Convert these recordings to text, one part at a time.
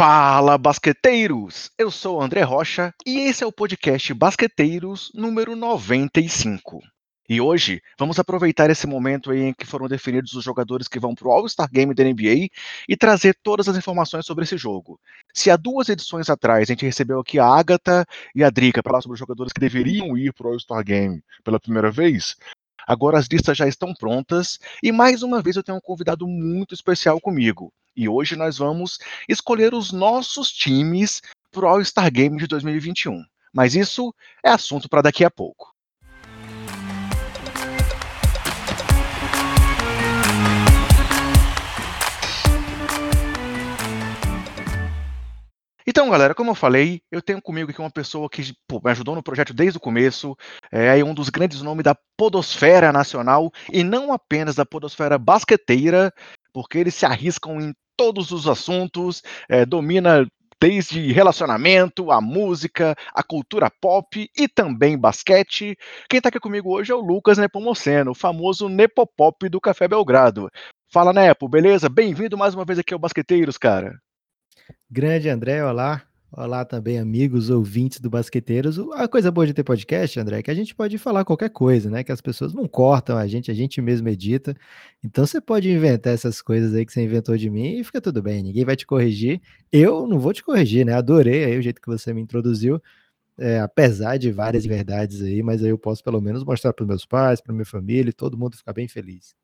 Fala, basqueteiros! Eu sou André Rocha e esse é o podcast Basqueteiros número 95. E hoje vamos aproveitar esse momento em que foram definidos os jogadores que vão para o All-Star Game da NBA e trazer todas as informações sobre esse jogo. Se há duas edições atrás a gente recebeu aqui a Agatha e a Drica para falar sobre os jogadores que deveriam ir para o All-Star Game pela primeira vez, Agora as listas já estão prontas e mais uma vez eu tenho um convidado muito especial comigo. E hoje nós vamos escolher os nossos times para o All-Star Game de 2021. Mas isso é assunto para daqui a pouco. Então, galera, como eu falei, eu tenho comigo aqui uma pessoa que pô, me ajudou no projeto desde o começo, é um dos grandes nomes da podosfera nacional, e não apenas da podosfera basqueteira, porque eles se arriscam em todos os assuntos, é, domina desde relacionamento, a música, a cultura pop e também basquete. Quem está aqui comigo hoje é o Lucas Nepomuceno, o famoso Nepopop do Café Belgrado. Fala, Nepo, beleza? Bem-vindo mais uma vez aqui ao Basqueteiros, cara. Grande André, olá. Olá também, amigos, ouvintes do Basqueteiros. A coisa boa de ter podcast, André, é que a gente pode falar qualquer coisa, né? Que as pessoas não cortam a gente, a gente mesmo edita. Então você pode inventar essas coisas aí que você inventou de mim e fica tudo bem, ninguém vai te corrigir. Eu não vou te corrigir, né? Adorei aí o jeito que você me introduziu. É, apesar de várias verdades aí, mas aí eu posso pelo menos mostrar para meus pais, para minha família e todo mundo ficar bem feliz.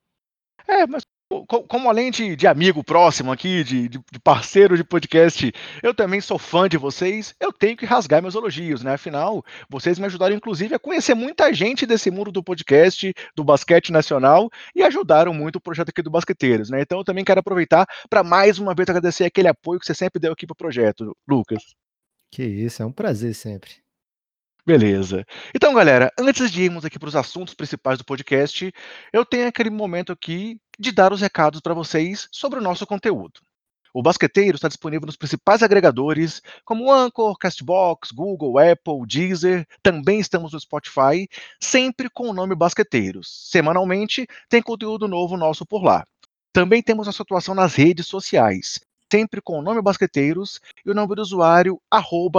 É, mas como além de, de, amigo próximo aqui, de, de, parceiro de podcast, eu também sou fã de vocês, eu tenho que rasgar meus elogios, né? Afinal, vocês me ajudaram, inclusive, a conhecer muita gente desse mundo do podcast, do basquete nacional, e ajudaram muito o projeto aqui do Basqueteiros, né? Então eu também quero aproveitar para mais uma vez agradecer aquele apoio que você sempre deu aqui para o projeto, Lucas. Que isso, é um prazer sempre. Beleza. Então, galera, antes de irmos aqui para os assuntos principais do podcast, eu tenho aquele momento aqui de dar os recados para vocês sobre o nosso conteúdo. O Basqueteiro está disponível nos principais agregadores, como Anchor, Castbox, Google, Apple, Deezer. Também estamos no Spotify, sempre com o nome Basqueteiros. Semanalmente tem conteúdo novo nosso por lá. Também temos nossa atuação nas redes sociais sempre com o nome Basqueteiros e o nome do usuário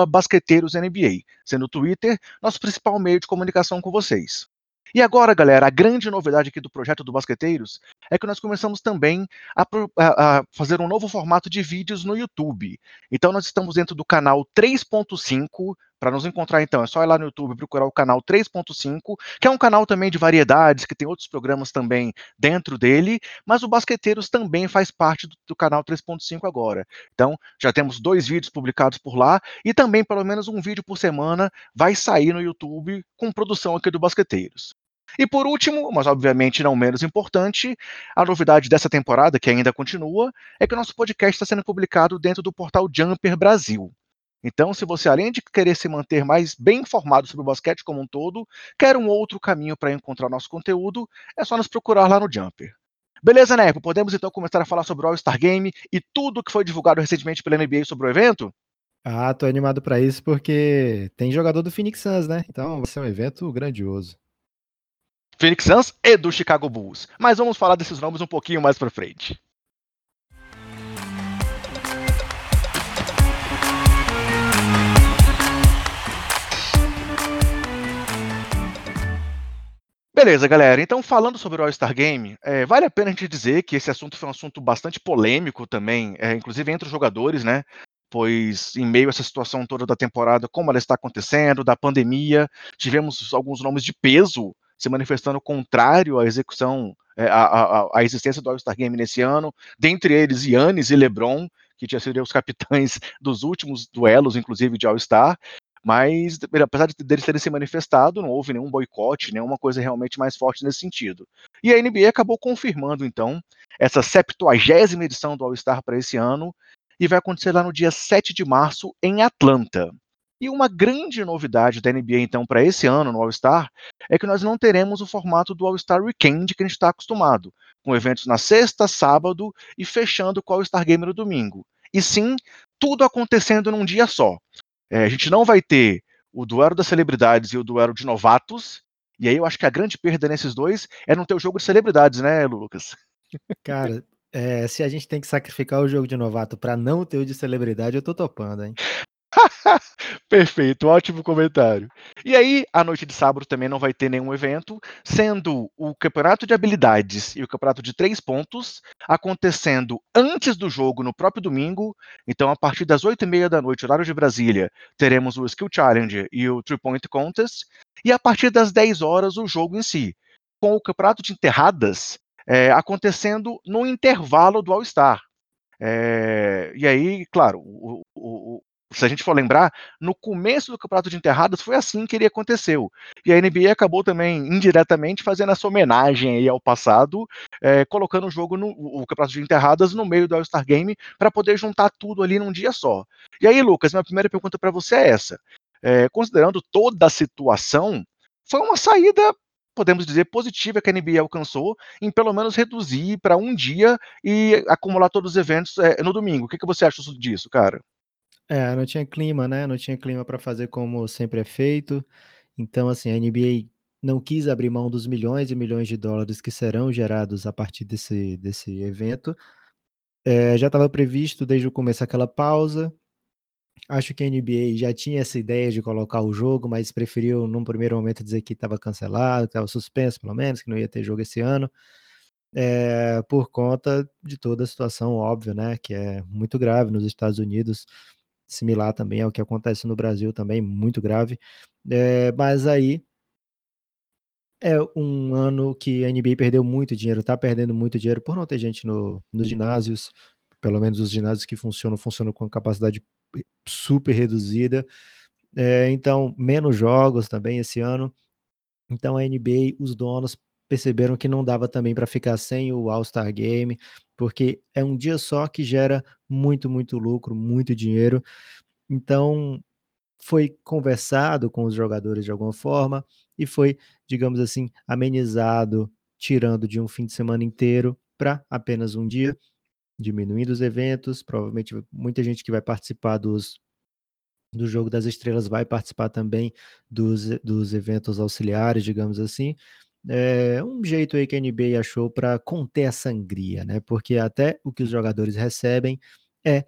BasqueteirosNBA, sendo o Twitter nosso principal meio de comunicação com vocês. E agora, galera, a grande novidade aqui do projeto do Basqueteiros é que nós começamos também a, a, a, fazer um novo formato de vídeos no YouTube. Então, nós estamos dentro do canal 3.5 para nos encontrar, então, é só ir lá no YouTube procurar o canal 3.5, que é um canal também de variedades, que tem outros programas também dentro dele, mas o Basqueteiros também faz parte do, do canal 3.5 agora. Então, já temos dois vídeos publicados por lá e também pelo menos um vídeo por semana vai sair no YouTube com produção aqui do Basqueteiros. E por último, mas obviamente não menos importante, a novidade dessa temporada, que ainda continua, é que o nosso podcast está sendo publicado dentro do portal Jumper Brasil. Então, se você, além de querer se manter mais bem informado sobre o basquete como um todo, quer um outro caminho para encontrar nosso conteúdo, é só nos procurar lá no Jumper. Beleza, Neco? Podemos então começar a falar sobre o All-Star Game e tudo que foi divulgado recentemente pela NBA sobre o evento? Ah, tô animado para isso porque tem jogador do Phoenix Suns, né? Então vai ser um evento grandioso. Phoenix Suns e do Chicago Bulls. Mas vamos falar desses nomes um pouquinho mais para frente. Beleza, galera. Então, falando sobre o All-Star Game, é, vale a pena a gente dizer que esse assunto foi um assunto bastante polêmico também, é, inclusive entre os jogadores, né? Pois, em meio a essa situação toda da temporada, como ela está acontecendo, da pandemia, tivemos alguns nomes de peso se manifestando contrário à execução, à, à, à existência do All-Star Game nesse ano, dentre eles Yannis e LeBron, que tinham sido os capitães dos últimos duelos, inclusive de All-Star, mas apesar de deles terem se manifestado, não houve nenhum boicote, nenhuma coisa realmente mais forte nesse sentido. E a NBA acabou confirmando, então, essa 70 edição do All-Star para esse ano, e vai acontecer lá no dia 7 de março, em Atlanta. E uma grande novidade da NBA, então, para esse ano no All-Star, é que nós não teremos o formato do All-Star Weekend que a gente está acostumado, com eventos na sexta, sábado e fechando com o All-Star Game no domingo. E sim, tudo acontecendo num dia só. É, a gente não vai ter o duelo das celebridades e o duelo de novatos. E aí eu acho que a grande perda nesses dois é não ter o jogo de celebridades, né, Lucas? Cara, É, se a gente tem que sacrificar o jogo de novato para não ter o de celebridade, eu tô topando, hein. Perfeito, ótimo comentário. E aí, a noite de sábado também não vai ter nenhum evento, sendo o campeonato de habilidades e o campeonato de 3 pontos acontecendo antes do jogo no próprio domingo. Então, a partir das 20h30, horário de Brasília, teremos o Skill Challenge e o Three Point Contest. E a partir das 10 horas o jogo em si, com o campeonato de enterradas é, acontecendo no intervalo do All-Star. É, e aí, claro, o, o, se a gente for lembrar, no começo do campeonato de enterradas foi assim que ele aconteceu. E a NBA acabou também indiretamente fazendo essa homenagem aí ao passado, é, colocando o jogo no o campeonato de enterradas no meio do All-Star Game para poder juntar tudo ali num dia só. E aí, Lucas, minha primeira pergunta para você é essa: é, considerando toda a situação, foi uma saída podemos dizer, positiva que a NBA alcançou em pelo menos reduzir para um dia e acumular todos os eventos é, no domingo. O que, que você acha disso, cara? É, não tinha clima, né, não tinha clima para fazer como sempre é feito. Então, assim, a NBA não quis abrir mão dos milhões e milhões de dólares que serão gerados a partir desse desse evento. Eh, já estava previsto desde o começo aquela pausa. Acho que a NBA já tinha essa ideia de colocar o jogo, mas preferiu num primeiro momento dizer que estava cancelado, que estava suspenso pelo menos, que não ia ter jogo esse ano. Eh, por conta de toda a situação óbvia, né, que é muito grave nos Estados Unidos similar também ao que acontece no Brasil também, muito grave. Eh, mas aí é um ano que a NBA perdeu muito dinheiro, tá perdendo muito dinheiro por não ter gente no nos ginásios, pelo menos os ginásios que funcionam, funcionam com capacidade super reduzida. Eh, então, menos jogos também esse ano. Então a NBA, os donos perceberam que não dava também para ficar sem o All-Star Game, porque é um dia só que gera muito, muito lucro, muito dinheiro. Então, foi conversado com os jogadores de alguma forma e foi, digamos assim, amenizado, tirando de um fim de semana inteiro para apenas um dia, diminuindo os eventos, provavelmente muita gente que vai participar dos do jogo das estrelas vai participar também dos dos eventos auxiliares, digamos assim. É um jeito aí que a NBA achou para conter a sangria, né, porque até o que os jogadores recebem é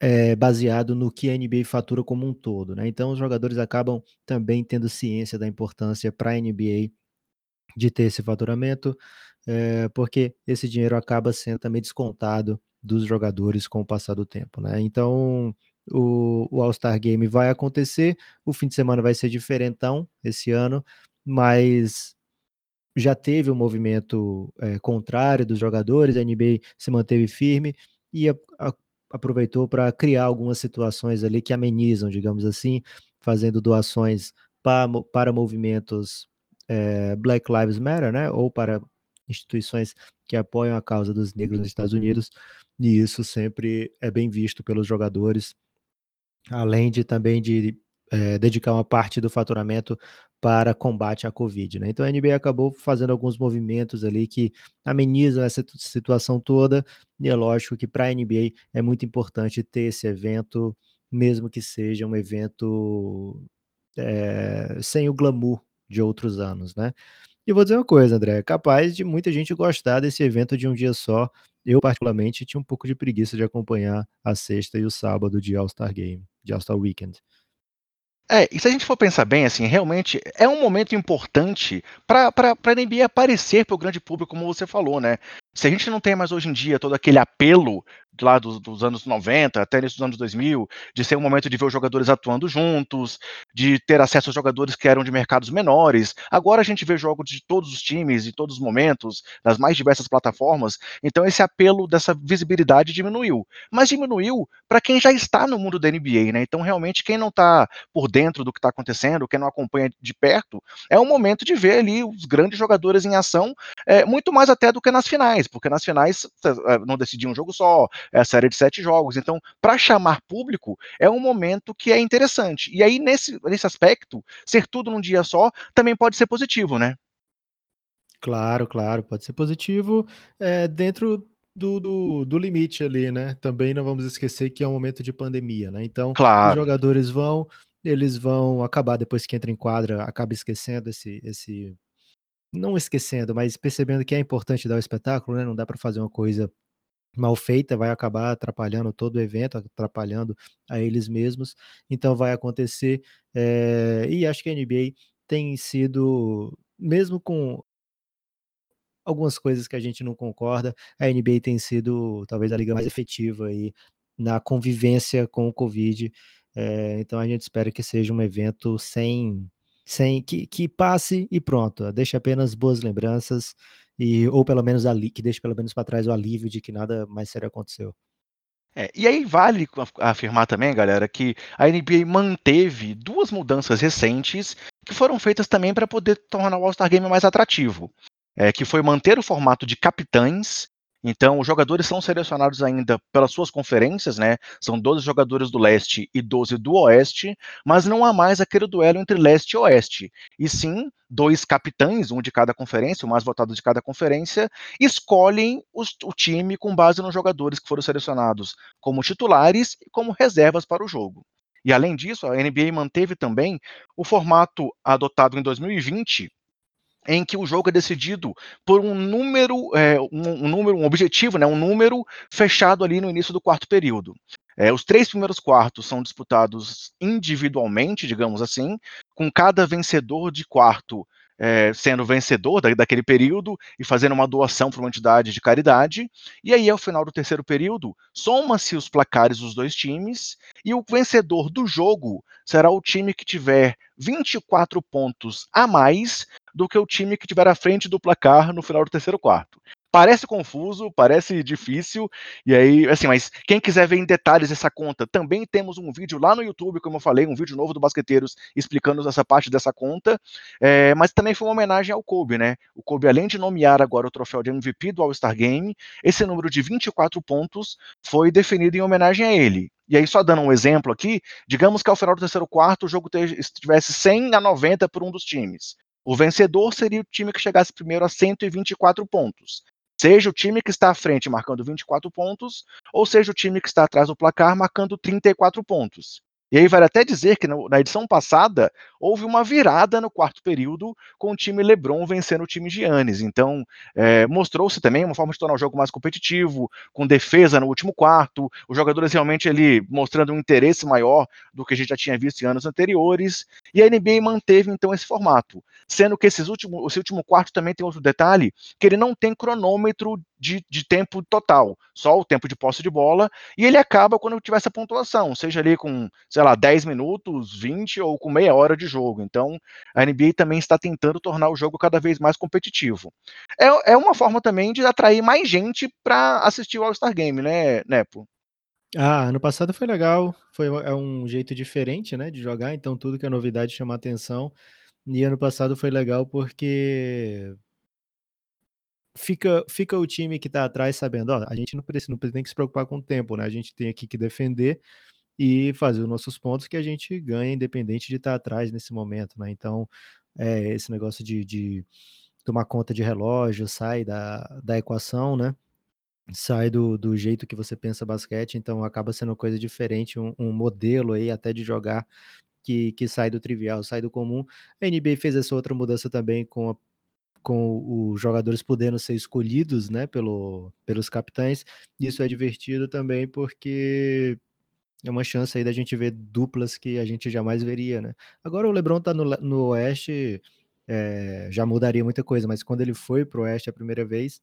é baseado no que a NBA fatura como um todo, né, então os jogadores acabam também tendo ciência da importância para a NBA de ter esse faturamento, eh, porque esse dinheiro acaba sendo também descontado dos jogadores com o passar do tempo, né. Então, o o All-Star Game vai acontecer, o fim de semana vai ser diferentão esse ano, mas já teve um movimento, eh, contrário dos jogadores, a NBA se manteve firme e a a aproveitou para criar algumas situações ali que amenizam, digamos assim, fazendo doações pa para movimentos, eh, Black Lives Matter, né, ou para instituições que apoiam a causa dos negros nos Estados Unidos, e isso sempre é bem visto pelos jogadores, além de também de, eh, dedicar uma parte do faturamento para combate à covid, né. Então a NBA acabou fazendo alguns movimentos ali que amenizam essa situação toda, e é lógico que para a NBA é muito importante ter esse evento, mesmo que seja um evento, eh, sem o glamour de outros anos, né. E vou dizer uma coisa André, é capaz de muita gente gostar desse evento de um dia só, eu particularmente tinha um pouco de preguiça de acompanhar a sexta e o sábado de All-Star Game, de All-Star Weekend. É, e se a gente for pensar bem, assim, realmente é um momento importante para pra NBA aparecer para o grande público, como você falou, né. Se a gente não tem mais hoje em dia todo aquele apelo lá dos dos anos 90 até dos anos 2000, de ser um momento de ver os jogadores atuando juntos, de ter acesso aos jogadores que eram de mercados menores, agora a gente vê jogos de todos os times, de todos os momentos, das mais diversas plataformas, então esse apelo dessa visibilidade diminuiu. Mas diminuiu para quem já está no mundo da NBA, né, então realmente quem não está por dentro do que está acontecendo, quem não acompanha de perto, é um momento de ver ali os grandes jogadores em ação, eh, muito mais até do que nas finais, porque nas finais eh, não decidia um jogo só, é a série de 7 jogos, então para chamar público, é um momento que é interessante. E aí nesse nesse aspecto, ser tudo num dia só, também pode ser positivo, né. Claro, claro, pode ser positivo, eh, dentro do do do limite ali, né, também não vamos esquecer que é um momento de pandemia, né, então os Claro. jogadores vão eles vão acabar depois que entra em quadra, acaba esquecendo esse esse não esquecendo, mas percebendo que é importante dar o espetáculo, né? Não dá para fazer uma coisa mal feita, vai acabar atrapalhando todo o evento, atrapalhando a eles mesmos. Então vai acontecer. É, e acho que a NBA tem sido, mesmo com algumas coisas que a gente não concorda, a NBA tem sido talvez a liga mais efetiva aí na convivência com o Covid. É, então a gente espera que seja um evento sem, sem que, que passe e pronto, deixe apenas boas lembranças e ou pelo menos ali que deixe pelo menos para trás o alívio de que nada mais sério aconteceu. É, e aí vale afirmar também, galera, que a NBA manteve duas mudanças recentes que foram feitas também para poder tornar o All-Star Game mais atrativo. É, que foi manter o formato de capitães então, os jogadores são selecionados ainda pelas suas conferências, né? São 12 jogadores do leste e 12 do oeste, mas não há mais aquele duelo entre leste e oeste. E sim, dois capitães, um de cada conferência, o mais votado de cada conferência, escolhem os, o time com base nos jogadores que foram selecionados como titulares e como reservas para o jogo. E além disso, a NBA manteve também o formato adotado em 2020 em que o jogo é decidido por um número, é, um, um, número, um objetivo, né, um número fechado ali no início do quarto período. É, os três primeiros quartos são disputados individualmente, digamos assim, com cada vencedor de quarto é, sendo vencedor da, daquele período e fazendo uma doação para uma entidade de caridade. E aí, ao final do terceiro período, soma-se os placares dos dois times e o vencedor do jogo será o time que tiver 24 pontos a mais do que o time que tiver à frente do placar no final do terceiro quarto. Parece confuso, parece difícil, e aí, assim, mas quem quiser ver em detalhes essa conta, também temos um vídeo lá no YouTube, como eu falei, um vídeo novo do Basqueteiros explicando essa parte dessa conta, é, mas também foi uma homenagem ao Kobe, né? O Kobe, além de nomear agora o troféu de MVP do All-Star Game, esse número de 24 pontos foi definido em homenagem a ele. E aí, só dando um exemplo aqui, digamos que ao final do terceiro quarto o jogo estivesse 100 a 90 por um dos times. O vencedor seria o time que chegasse primeiro a 124 pontos. Seja o time que está à frente marcando 24 pontos, ou seja o time que está atrás do placar marcando 34 pontos. E aí vale até dizer que na edição passada houve uma virada no quarto período com o time LeBron vencendo o time Giannis. Então é, mostrou-se também uma forma de tornar o jogo mais competitivo, com defesa no último quarto, os jogadores realmente ali mostrando um interesse maior do que a gente já tinha visto em anos anteriores. E a NBA manteve então esse formato, sendo que esses último, esse último quarto também tem outro detalhe, que ele não tem cronômetro de, de, tempo total, só o tempo de posse de bola, e ele acaba quando tiver essa pontuação, seja ali com, sei lá, 10 minutos, 20 ou com meia hora de jogo. Então, a NBA também está tentando tornar o jogo cada vez mais competitivo. É, é uma forma também de atrair mais gente para assistir o All-Star Game, né, Nepo? Ah, ano passado foi legal, foi é um jeito diferente, né, de jogar, então tudo que é novidade chama atenção. E ano passado foi legal porque fica, fica o time que está atrás sabendo, ó, a gente não precisa, não tem que se preocupar com o tempo, né? A gente tem aqui que defender e fazer os nossos pontos que a gente ganha, independente de estar tá atrás nesse momento, né? Então, é, esse negócio de, de tomar conta de relógio sai da, da equação, né? Sai do, do jeito que você pensa basquete, então acaba sendo coisa diferente, um, um modelo aí até de jogar que, que sai do trivial, sai do comum. A NBA fez essa outra mudança também com a com os jogadores podendo ser escolhidos, né, pelo, pelos capitães. Isso é divertido também porque é uma chance aí da gente ver duplas que a gente jamais veria, né? Agora o LeBron tá no, no Oeste, é, já mudaria muita coisa, mas quando ele foi pro Oeste a primeira vez,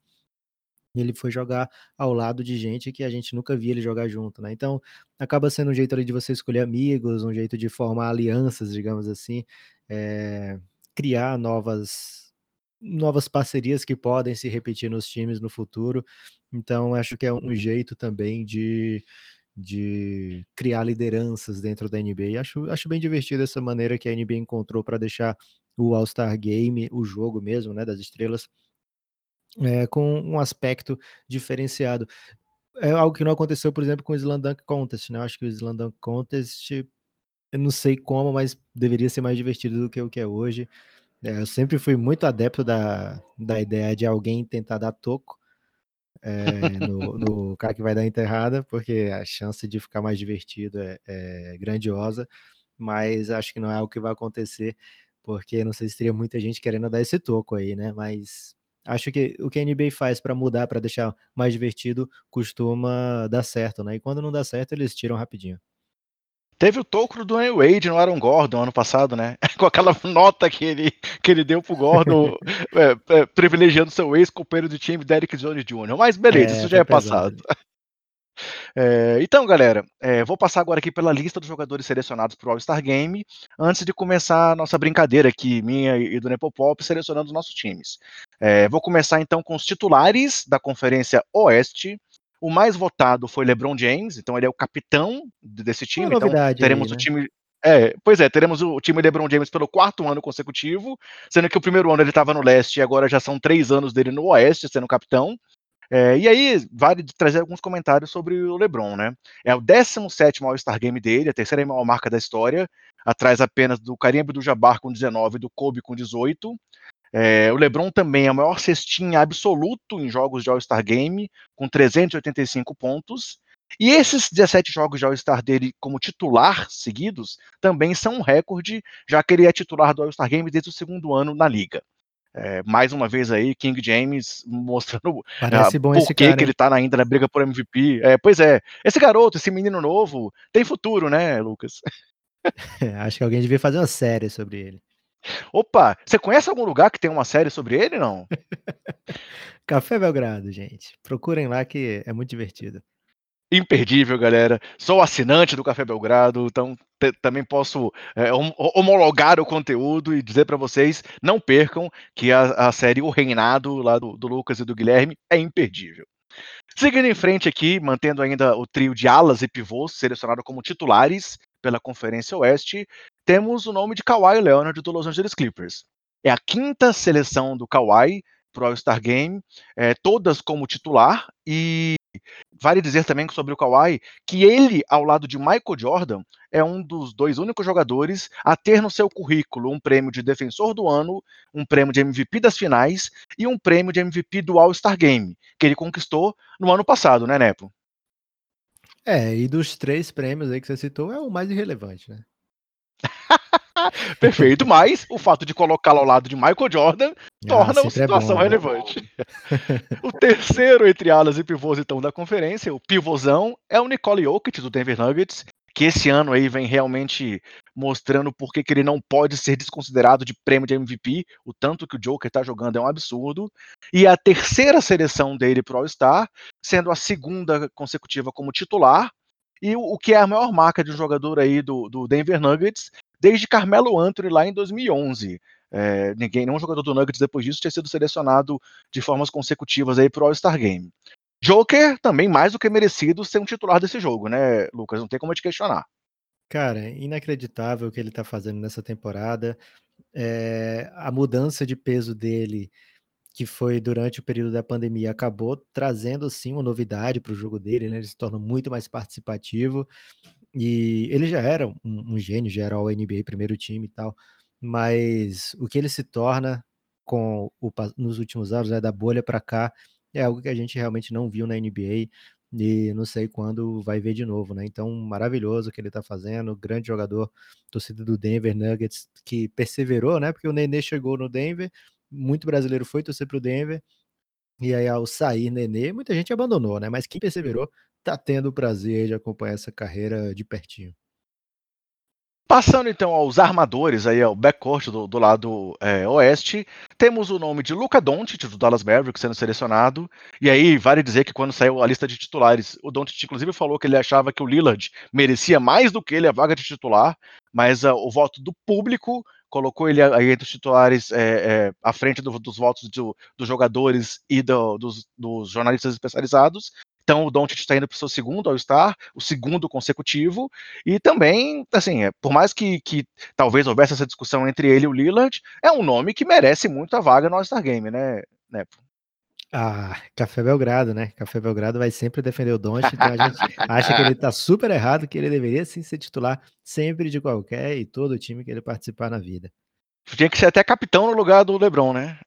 ele foi jogar ao lado de gente que a gente nunca via ele jogar junto, né? Então, acaba sendo um jeito ali de você escolher amigos, um jeito de formar alianças, digamos assim, é, criar novas novas parcerias que podem se repetir nos times no futuro. Então, acho que é um jeito também de, de criar lideranças dentro da NBA. Acho, acho bem divertido essa maneira que a NBA encontrou para deixar o All-Star Game, o jogo mesmo, né, das estrelas, é, com um aspecto diferenciado. É algo que não aconteceu, por exemplo, com o Slam Dunk Contest, né? Acho que o Slam Dunk Contest, eu não sei como, mas deveria ser mais divertido do que o que é hoje. É, eu sempre fui muito adepto da, da ideia de alguém tentar dar toco é, no, no, cara que vai dar enterrada, porque a chance de ficar mais divertido é, é, grandiosa, mas acho que não é o que vai acontecer. porque não sei se teria muita gente querendo dar esse toco aí, né? Mas acho que o que a NBA faz para mudar, para deixar mais divertido, costuma dar certo, né? E quando não dá certo, eles tiram rapidinho. Teve o toco do Dwayne Wade no Aaron Gordon ano passado, né? Com aquela nota que ele, que ele deu pro Gordon, é, é, privilegiando seu ex-companheiro de time, Derek Jones Jr. Mas beleza, é, isso já é passado. É, então, galera, é, vou passar agora aqui pela lista dos jogadores selecionados para o All-Star Game, antes de começar a nossa brincadeira aqui, minha e do Nepopop, selecionando os nossos times. É, vou começar então com os titulares da Conferência Oeste. O mais votado foi LeBron James, então ele é o capitão desse time. Uma então teremos aí, né? o time. É, pois é, teremos o time LeBron James pelo quarto ano consecutivo, sendo que o primeiro ano ele estava no leste e agora já são três anos dele no oeste, sendo capitão. É, e aí, vale trazer alguns comentários sobre o LeBron, né? É o 17 All-Star Game dele, a terceira maior marca da história, atrás apenas do Kareem Abdul-Jabbar com 19 e do Kobe com 18. É, o LeBron também é o maior cestinha absoluto em jogos de All-Star Game, com 385 pontos. E esses 17 jogos de All-Star dele como titular seguidos também são um recorde, já que ele é titular do All-Star Game desde o segundo ano na liga. É, mais uma vez aí, King James mostrando Parece bom por que, que ele tá ainda na briga por MVP. É, pois é, esse garoto, esse menino novo, tem futuro, né, Lucas? Acho que alguém devia fazer uma série sobre ele. Opa, você conhece algum lugar que tem uma série sobre ele, não? Café Belgrado, gente. Procurem lá que é muito divertido imperdível, galera. Sou assinante do Café Belgrado, então também posso é, homologar o conteúdo e dizer para vocês, não percam que a, a, série O Reinado, lá do, do Lucas e do Guilherme, é imperdível. Seguindo em frente aqui, mantendo ainda o trio de alas e pivôs selecionado como titulares pela Conferência Oeste, temos o nome de Kawhi Leonard do Los Angeles Clippers. É a quinta seleção do Kawhi para o All-Star Game, é, todas como titular, e Vale dizer também sobre o Kawhi que ele, ao lado de Michael Jordan, é um dos dois únicos jogadores a ter no seu currículo um prêmio de defensor do ano, um prêmio de MVP das finais e um prêmio de MVP do All-Star Game, que ele conquistou no ano passado, né, Nepo? É, e dos três prêmios aí que você citou, é o mais irrelevante, né? Perfeito, mas o fato de colocá-lo ao lado de Michael Jordan ah, torna a situação é bom, né? relevante. o terceiro entre alas e pivôs então da conferência, o pivôzão, é o Nicole Jokic do Denver Nuggets, que esse ano aí vem realmente mostrando por que ele não pode ser desconsiderado de prêmio de MVP, o tanto que o Joker está jogando é um absurdo. E a terceira seleção dele para All-Star, sendo a segunda consecutiva como titular, e o, o, que é a maior marca de um jogador aí do, do Denver Nuggets, desde Carmelo Anthony lá em 2011. É, ninguém, nenhum jogador do Nuggets depois disso tinha sido selecionado de formas consecutivas aí o All-Star Game. Joker também mais do que merecido ser um titular desse jogo, né, Lucas? Não tem como te questionar. Cara, inacreditável o que ele está fazendo nessa temporada. É, a mudança de peso dele, que foi durante o período da pandemia, acabou trazendo sim uma novidade para o jogo dele, né? Ele se torna muito mais participativo. E ele já era um, um gênio, já era o NBA primeiro time e tal, mas o que ele se torna com o, nos últimos anos, né, da bolha para cá, é algo que a gente realmente não viu na NBA e não sei quando vai ver de novo, né? Então, maravilhoso o que ele tá fazendo, grande jogador, torcida do Denver Nuggets, que perseverou, né? Porque o Nenê chegou no Denver, muito brasileiro foi torcer pro Denver, e aí ao sair Nenê, muita gente abandonou, né? Mas quem perseverou tá tendo o prazer de acompanhar essa carreira de pertinho. Passando então aos armadores, aí ao backcourt do, do lado é, oeste, temos o nome de Luca Doncic, do Dallas Mavericks, sendo selecionado. E aí vale dizer que quando saiu a lista de titulares, o Doncic inclusive falou que ele achava que o Lillard merecia mais do que ele a vaga de titular, mas uh, o voto do público colocou ele aí entre os titulares é, é, à frente do, dos votos do, dos jogadores e do, dos, dos, jornalistas especializados. Então o Doncic está indo para o seu segundo All-Star, o segundo consecutivo, e também, assim, é, por mais que, que talvez houvesse essa discussão entre ele e o Lillard, é um nome que merece muito a vaga no All-Star Game, né, Nepo? Ah, Café Belgrado, né? Café Belgrado vai sempre defender o Doncic, então a gente acha que ele tá super errado, que ele deveria sim ser titular sempre de qualquer e todo time que ele participar na vida. Tinha que ser até capitão no lugar do LeBron, né?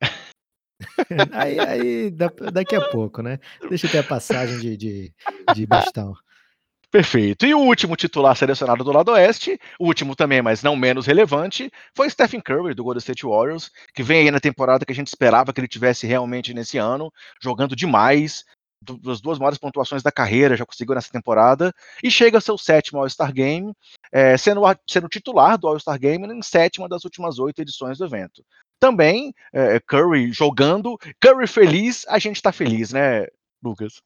aí, aí daqui a pouco, né? Deixa eu ter a passagem de, de, de bastão. Perfeito. E o último titular selecionado do lado oeste, o último também, mas não menos relevante, foi Stephen Curry, do Golden State Warriors, que vem aí na temporada que a gente esperava que ele tivesse realmente nesse ano, jogando demais, das duas maiores pontuações da carreira, já conseguiu nessa temporada, e chega ao seu sétimo All-Star Game, é, sendo, sendo titular do All-Star Game em sétima das últimas oito edições do evento. Também, é, Curry jogando, Curry feliz, a gente tá feliz, né, Lucas?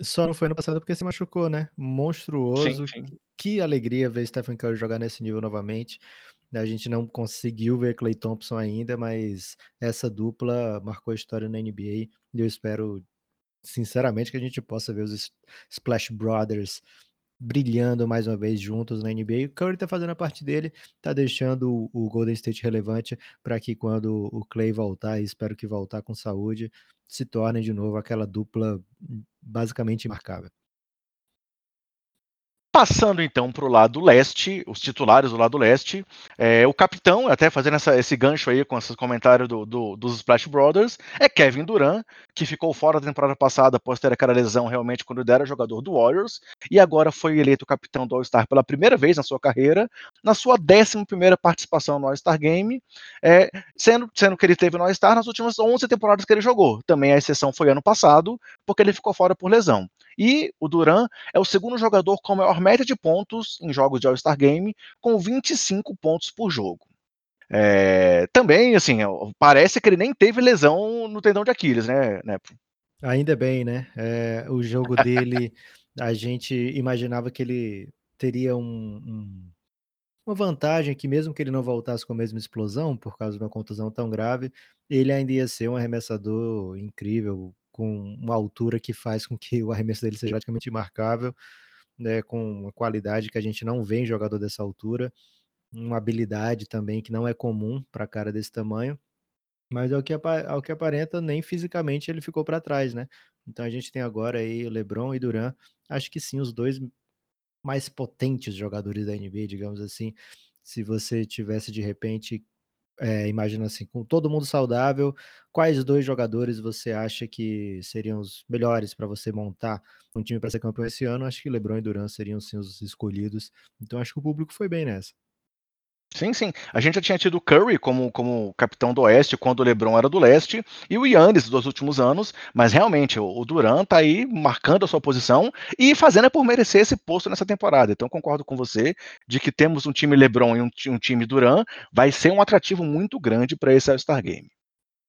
Só não foi ano passado porque se machucou, né? Monstruoso. Sim, sim. Que alegria ver Stephen Curry jogar nesse nível novamente. A gente não conseguiu ver Clay Thompson ainda, mas essa dupla marcou a história na NBA e eu espero, sinceramente, que a gente possa ver os Splash Brothers brilhando mais uma vez juntos na NBA. O Curry tá fazendo a parte dele, tá deixando o Golden State relevante para que quando o Clay voltar, e espero que voltar com saúde, se torne de novo aquela dupla basicamente imarcável. Passando então para o lado leste, os titulares do lado leste, é, o capitão, até fazendo essa, esse gancho aí com esses comentários do, do, dos Splash Brothers, é Kevin Durant, que ficou fora da temporada passada após ter aquela lesão realmente quando ele era jogador do Warriors, e agora foi eleito capitão do All-Star pela primeira vez na sua carreira, na sua 11 participação no All-Star Game, é, sendo, sendo que ele teve no All-Star nas últimas 11 temporadas que ele jogou. Também a exceção foi ano passado, porque ele ficou fora por lesão. E o Duran é o segundo jogador com a maior média de pontos em jogos de All-Star Game, com 25 pontos por jogo. É, também, assim, parece que ele nem teve lesão no tendão de Aquiles, né, Nepo? Ainda bem, né? É, o jogo dele, a gente imaginava que ele teria um, um, uma vantagem que mesmo que ele não voltasse com a mesma explosão, por causa de uma contusão tão grave, ele ainda ia ser um arremessador incrível, com uma altura que faz com que o arremesso dele seja praticamente imarcável, né, com uma qualidade que a gente não vê em jogador dessa altura, uma habilidade também que não é comum para cara desse tamanho, mas ao que, ao que aparenta, nem fisicamente ele ficou para trás, né? Então a gente tem agora aí LeBron e Duran, acho que sim, os dois mais potentes jogadores da NBA, digamos assim. Se você tivesse de repente é, imagina assim, com todo mundo saudável, quais dois jogadores você acha que seriam os melhores para você montar um time para ser campeão esse ano? Acho que LeBron e Durant seriam sim os escolhidos. Então acho que o público foi bem nessa. Sim, sim. A gente já tinha tido o Curry como, como capitão do Oeste quando o LeBron era do Leste e o Yannis dos últimos anos, mas realmente o, Durant tá aí marcando a sua posição e fazendo é por merecer esse posto nessa temporada. Então concordo com você de que temos um time LeBron e um, um time Durant, vai ser um atrativo muito grande para esse All-Star Game.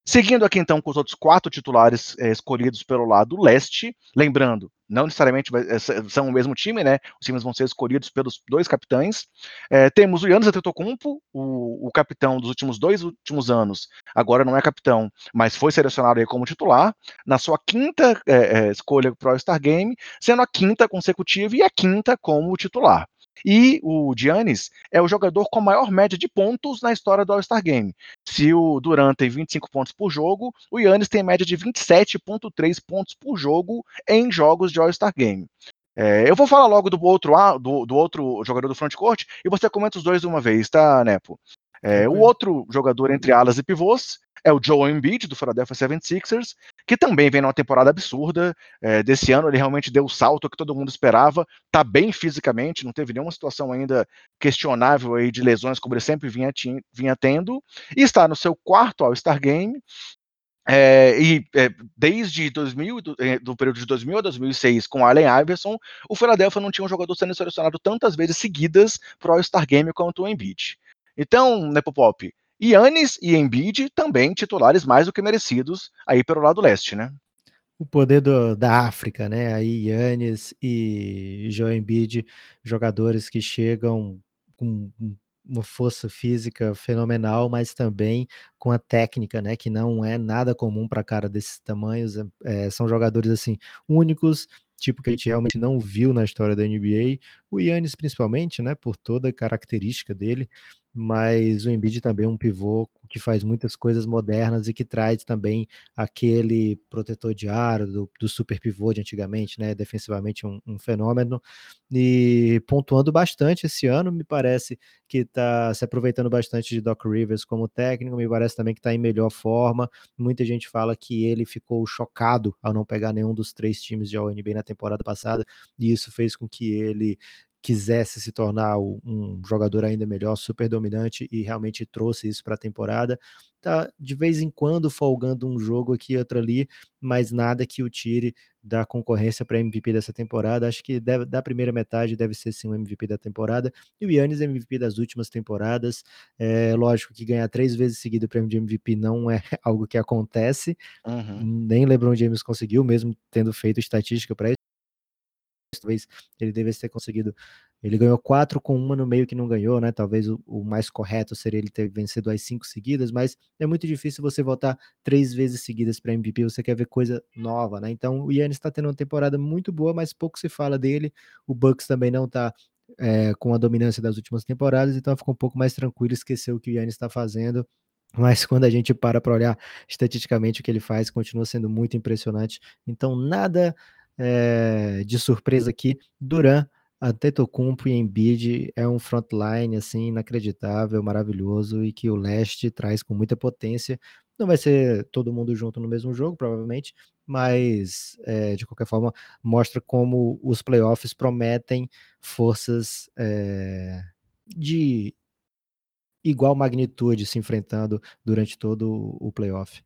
Seguindo aqui então com os outros quatro titulares é, escolhidos pelo lado leste, lembrando, não necessariamente é, são o mesmo time, né? Os times vão ser escolhidos pelos dois capitães. É, temos o Yannis Antetokounmpo, o, o capitão dos últimos dois últimos anos, agora não é capitão, mas foi selecionado aí como titular, na sua quinta é, escolha para o All-Star Game, sendo a quinta consecutiva e a quinta como titular. E o Giannis é o jogador com a maior média de pontos na história do All-Star Game. Se o Durant tem 25 pontos por jogo, o Giannis tem média de 27,3 pontos por jogo em jogos de All-Star Game. É, eu vou falar logo do outro, do, do outro jogador do frontcourt e você comenta os dois de uma vez, tá, Nepo? É, o outro jogador entre alas e pivôs é o Joe Embiid, do Philadelphia 76ers, que também vem numa temporada absurda. É, desse ano ele realmente deu o salto que todo mundo esperava, tá bem fisicamente, não teve nenhuma situação ainda questionável aí de lesões, como ele sempre vinha, vinha tendo, e está no seu quarto All-Star Game, é, e é, desde 2000, do, do, período de 2000 a 2006, com Allen Iverson, o Philadelphia não tinha um jogador sendo selecionado tantas vezes seguidas para o All-Star Game quanto o Embiid. Então, Nepopop, Yannis e Embiid também titulares mais do que merecidos aí pelo lado leste, né? O poder do, da África, né? Aí Yannis e Joe Embiid, jogadores que chegam com uma força física fenomenal, mas também com a técnica, né, que não é nada comum para cara desses tamanhos. É, são jogadores assim únicos, tipo que a gente realmente não viu na história da NBA. O Yannis principalmente, né, por toda a característica dele, mas o Embiid também é um pivô que faz muitas coisas modernas e que traz também aquele protetor de aro do, do super pivô de antigamente, né? Defensivamente um, um, fenômeno e pontuando bastante esse ano, me parece que está se aproveitando bastante de Doc Rivers como técnico, me parece também que está em melhor forma. Muita gente fala que ele ficou chocado ao não pegar nenhum dos três times de All-NBA na temporada passada e isso fez com que ele quisesse se tornar um jogador ainda melhor, super dominante e realmente trouxe isso para a temporada. Tá de vez em quando folgando um jogo aqui outro ali, mas nada que o tire da concorrência para MVP dessa temporada. Acho que deve, da primeira metade deve ser sim o MVP da temporada. E o Yannis MVP das últimas temporadas. É lógico que ganhar três vezes seguido o prêmio de MVP não é algo que acontece. Uhum. Nem LeBron James conseguiu, mesmo tendo feito estatística para isso talvez ele devesse ter conseguido. Ele ganhou quatro com uma no meio que não ganhou, né? Talvez o, o, mais correto seria ele ter vencido as cinco seguidas, mas é muito difícil você voltar três vezes seguidas para MVP. Você quer ver coisa nova, né? Então o Yannis está tendo uma temporada muito boa, mas pouco se fala dele. O Bucks também não está é, com a dominância das últimas temporadas, então ficou um pouco mais tranquilo, esqueceu o que o Yannis está fazendo. Mas quando a gente para para olhar estatisticamente o que ele faz, continua sendo muito impressionante. Então, nada é, de surpresa aqui, Duran, Antetokounmpo e Embiid é um frontline assim inacreditável, maravilhoso e que o leste traz com muita potência. Não vai ser todo mundo junto no mesmo jogo, provavelmente, mas é, de qualquer forma mostra como os playoffs prometem forças é, de igual magnitude se enfrentando durante todo o playoff.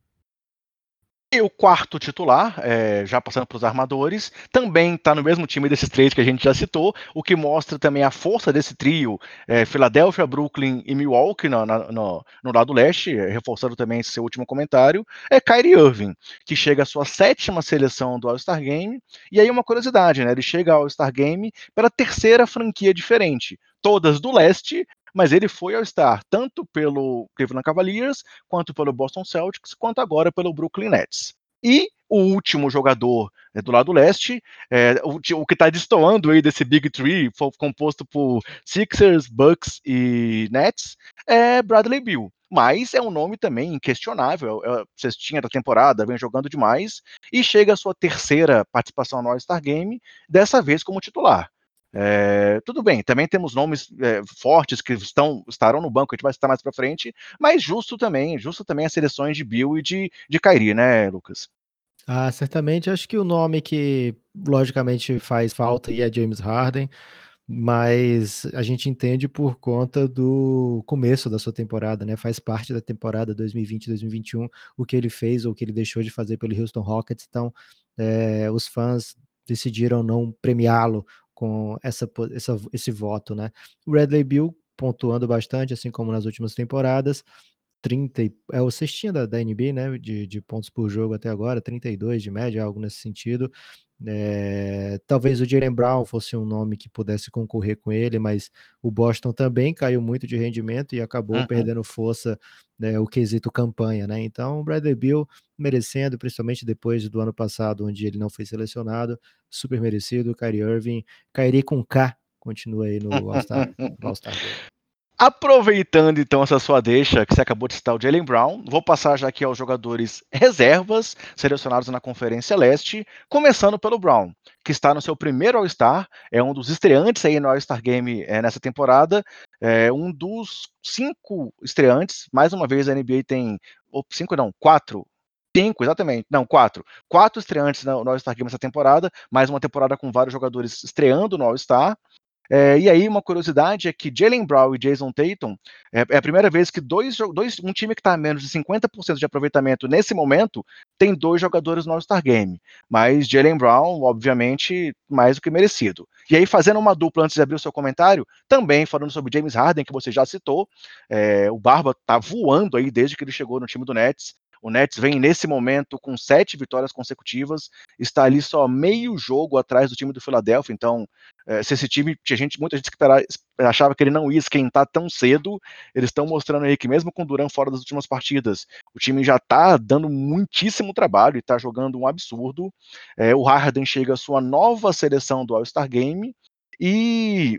E o quarto titular, é, já passando para os armadores, também está no mesmo time desses três que a gente já citou, o que mostra também a força desse trio, é, Filadélfia, Brooklyn e Milwaukee no, no, no lado leste, é, reforçando também esse seu último comentário, é Kyrie Irving, que chega à sua sétima seleção do All-Star Game, e aí uma curiosidade, né, ele chega ao All-Star Game pela terceira franquia diferente, todas do leste, mas ele foi ao estar tanto pelo Cleveland Cavaliers, quanto pelo Boston Celtics, quanto agora pelo Brooklyn Nets. E o último jogador é, do lado leste, é, o, o, que está destoando aí desse Big Three, composto por Sixers, Bucks e Nets, é Bradley Bill. Mas é um nome também inquestionável. É, cestinha da temporada, vem jogando demais e chega a sua terceira participação no All-Star Game, dessa vez como titular. É, tudo bem, também temos nomes é, fortes que estão, estarão no banco, a gente vai citar mais para frente, mas justo também, justo também as seleções de Bill e de, de Kairi, né, Lucas? Ah, certamente. Acho que o nome que logicamente faz falta é James Harden, mas a gente entende por conta do começo da sua temporada, né? Faz parte da temporada 2020-2021 o que ele fez ou o que ele deixou de fazer pelo Houston Rockets. Então, é, os fãs decidiram não premiá-lo com essa, essa, esse voto, né? O Bradley Bill pontuando bastante, assim como nas últimas temporadas, 30, é o cestinha da, da NBA, né, de, de pontos por jogo até agora, 32 de média, algo nesse sentido. É, talvez o Jalen Brown fosse um nome que pudesse concorrer com ele, mas o Boston também caiu muito de rendimento e acabou uhum. perdendo força né, o quesito campanha, né? Então, o Bradley Bill merecendo, principalmente depois do ano passado, onde ele não foi selecionado, super merecido. Kyrie Irving, Kyrie com K, continua aí no All-Star All Aproveitando então essa sua deixa, que você acabou de citar o Jalen Brown, vou passar já aqui aos jogadores reservas selecionados na Conferência Leste, começando pelo Brown, que está no seu primeiro All-Star, é um dos estreantes aí no All-Star Game é, nessa temporada, é um dos cinco estreantes, mais uma vez a NBA tem, ou cinco não, quatro Cinco, exatamente. Não, quatro. Quatro estreantes no All-Star Game essa temporada, mais uma temporada com vários jogadores estreando no All-Star. É, e aí, uma curiosidade é que Jalen Brown e Jason Tatum é, é a primeira vez que dois, dois um time que está a menos de 50% de aproveitamento nesse momento tem dois jogadores no All-Star Game. Mas Jalen Brown, obviamente, mais do que merecido. E aí, fazendo uma dupla antes de abrir o seu comentário, também falando sobre James Harden, que você já citou, é, o Barba tá voando aí desde que ele chegou no time do Nets. O Nets vem nesse momento com sete vitórias consecutivas, está ali só meio jogo atrás do time do Philadelphia. Então, é, se esse time tinha gente, muita gente que achava que ele não ia esquentar tão cedo, eles estão mostrando aí que mesmo com o Duran fora das últimas partidas, o time já está dando muitíssimo trabalho e está jogando um absurdo. É, o Harden chega à sua nova seleção do All-Star Game e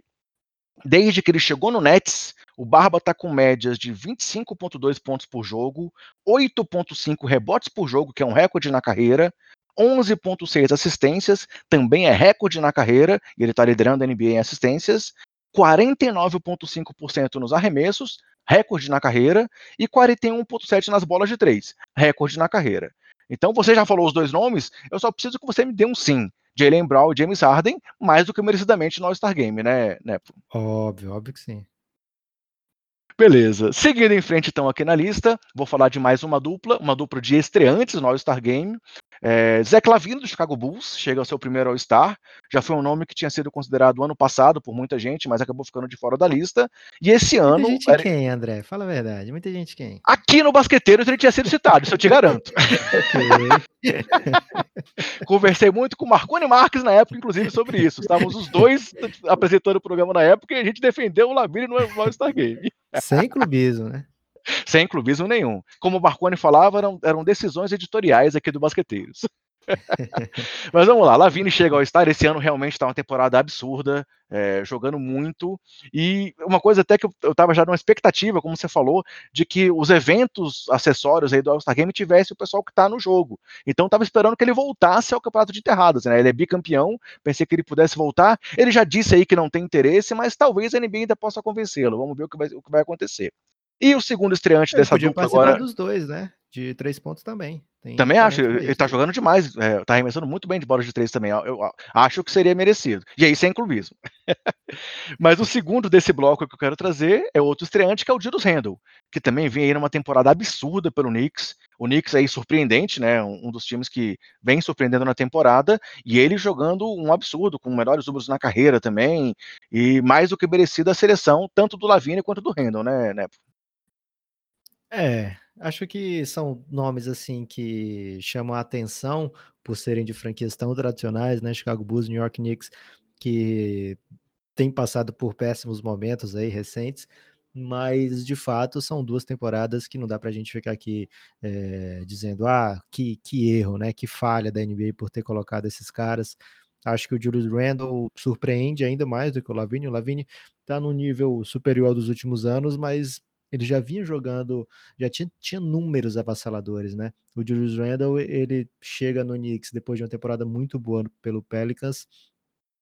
desde que ele chegou no Nets, O Barba está com médias de 25,2 pontos por jogo, 8,5 rebotes por jogo, que é um recorde na carreira, 11,6 assistências, também é recorde na carreira, e ele está liderando a NBA em assistências, 49,5% nos arremessos, recorde na carreira, e 41,7% nas bolas de três, recorde na carreira. Então, você já falou os dois nomes, eu só preciso que você me dê um sim. Jalen Brown e James Harden, mais do que merecidamente no All-Star Game, né, Nepo? Óbvio, óbvio que sim. Beleza. Seguindo em frente, então, aqui na lista, vou falar de mais uma dupla, uma dupla de estreantes no All-Star Game. É, Zé Clavino, do Chicago Bulls, chega ao seu primeiro All-Star. Já foi um nome que tinha sido considerado ano passado por muita gente, mas acabou ficando de fora da lista. E esse muita ano. Gente era... quem, André? Fala a verdade. Muita gente quem? Aqui no Basqueteiro ele tinha sido citado, isso eu te garanto. Conversei muito com o Marconi Marques na época, inclusive, sobre isso. Estávamos os dois apresentando o programa na época e a gente defendeu o Lavine no All-Star Game. Sem clubismo, né? Sem clubismo nenhum. Como o Marconi falava, eram, eram decisões editoriais aqui do Basqueteiros. Mas vamos lá, Lavine chega ao Star. Esse ano realmente está uma temporada absurda, é, jogando muito. E uma coisa até que eu, estava já numa expectativa, como você falou, de que os eventos acessórios aí do All-Star Game tivesse o pessoal que está no jogo. Então estava esperando que ele voltasse ao campeonato de enterradas, né? Ele é bicampeão, pensei que ele pudesse voltar. Ele já disse aí que não tem interesse, mas talvez a NBA ainda possa convencê-lo. Vamos ver o que vai, o que vai acontecer. E o segundo estreante ele dessa dupla agora. dos dois, né? De três pontos também. Tem também acho, ele tá jogando demais, é, tá arremessando muito bem de bola de três também. Eu, eu acho que seria merecido. E aí, sem clubismo. Mas o segundo desse bloco que eu quero trazer é outro estreante, que é o Julius Randle, que também vem aí numa temporada absurda pelo Knicks. O Knicks aí surpreendente, né? Um, um dos times que vem surpreendendo na temporada, e ele jogando um absurdo, com melhores números na carreira também, e mais do que merecido a seleção, tanto do Lavigne quanto do Randle, né, Nepo? É, acho que são nomes assim que chamam a atenção por serem de franquias tão tradicionais, né? Chicago Bulls, New York Knicks, que tem passado por péssimos momentos aí recentes, mas de fato são duas temporadas que não dá para a gente ficar aqui é, dizendo ah que, que erro, né? Que falha da NBA por ter colocado esses caras. Acho que o Julius Randle surpreende ainda mais do que o Lavigne. O Lavigne está no nível superior dos últimos anos, mas ele já vinha jogando, já tinha, tinha números avassaladores, né? O Julius Randle, ele chega no Knicks depois de uma temporada muito boa pelo Pelicans,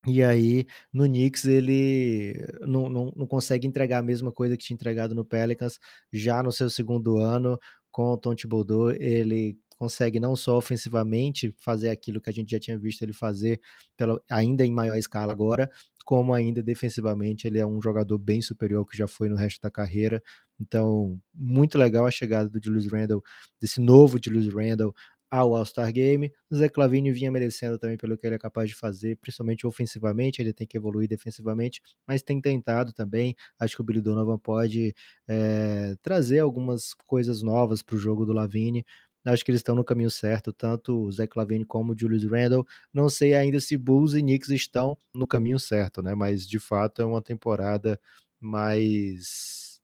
e aí, no Knicks, ele não, não, não, consegue entregar a mesma coisa que tinha entregado no Pelicans, já no seu segundo ano, com o Tom Thibodeau, ele consegue não só ofensivamente fazer aquilo que a gente já tinha visto ele fazer, pela, ainda em maior escala agora, como ainda defensivamente ele é um jogador bem superior ao que já foi no resto da carreira. Então, muito legal a chegada do Julius Randle, desse novo Julius Randle ao All-Star Game. O Zé Clavini vinha merecendo também pelo que ele é capaz de fazer, principalmente ofensivamente, ele tem que evoluir defensivamente, mas tem tentado também. Acho que o Billy Donovan pode é, trazer algumas coisas novas para o jogo do Lavine. Acho que eles estão no caminho certo, tanto o Zé Clavini como o Julius Randle. Não sei ainda se Bulls e Knicks estão no caminho certo, né? Mas de fato é uma temporada mais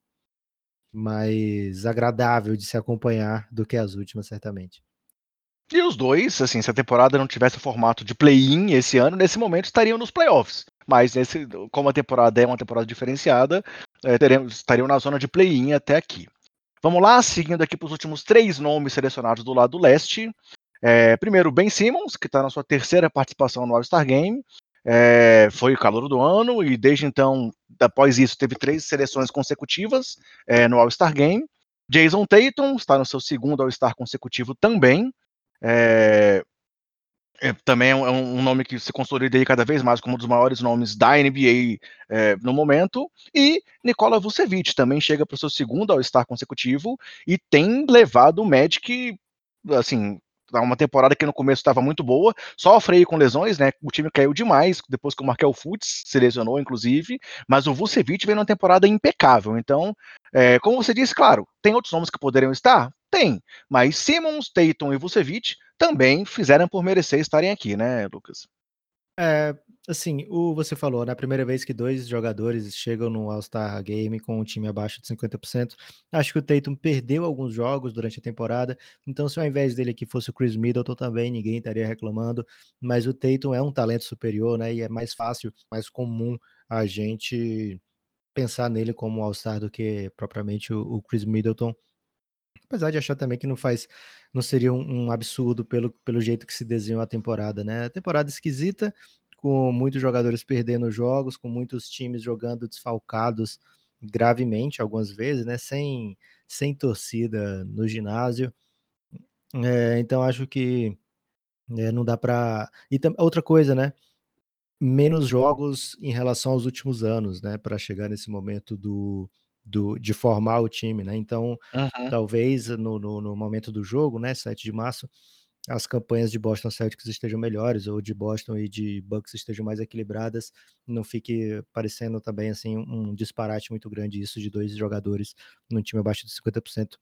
mais agradável de se acompanhar do que as últimas, certamente. E os dois, assim, se a temporada não tivesse o formato de play-in esse ano, nesse momento estariam nos playoffs. Mas como a temporada é uma temporada diferenciada, é, teremos, estariam na zona de play-in até aqui. Vamos lá, seguindo aqui para os últimos três nomes selecionados do lado leste. É, primeiro, Ben Simmons, que está na sua terceira participação no All-Star Game. É, foi o calor do ano e desde então, após isso, teve três seleções consecutivas é, no All-Star Game. Jason Tatum está no seu segundo All-Star consecutivo também. É, é, também é um, é um, nome que se consolida aí cada vez mais como um dos maiores nomes da NBA é, no momento. E Nikola Vucevic também chega para o seu segundo All-Star consecutivo e tem levado o Magic, assim, uma temporada que no começo estava muito boa, sofre aí com lesões, né? O time caiu demais depois que o Markel Fultz se lesionou, inclusive, mas o Vucevic vem numa temporada impecável. Então, é, como você disse, claro, tem outros nomes que poderiam estar? Tem, mas Simmons, Tatum e Vucevic também fizeram por merecer estarem aqui, né, Lucas? É, assim, o você falou, na primeira vez que dois jogadores chegam no All-Star Game com um time abaixo de 50%, acho que o Tatum perdeu alguns jogos durante a temporada, então se ao invés dele aqui fosse o Chris Middleton também, ninguém estaria reclamando, mas o Tatum é um talento superior, né, e é mais fácil, mais comum a gente pensar nele como All-Star do que propriamente o, o, Chris Middleton. Apesar de achar também que não faz, não seria um, um, absurdo pelo, pelo jeito que se desenhou a temporada, né? Temporada esquisita, com muitos jogadores perdendo jogos, com muitos times jogando desfalcados gravemente algumas vezes, né? Sem, sem torcida no ginásio. É, então acho que é, não dá para. E outra coisa, né? Menos jogos em relação aos últimos anos, né? Para chegar nesse momento do, do, de formar o time, né? Então, uhum. talvez no, no, no, momento do jogo, né? 7 de março, as campanhas de Boston Celtics estejam melhores, ou de Boston e de Bucks estejam mais equilibradas, não fique parecendo também assim um disparate muito grande isso de dois jogadores num time abaixo de 50%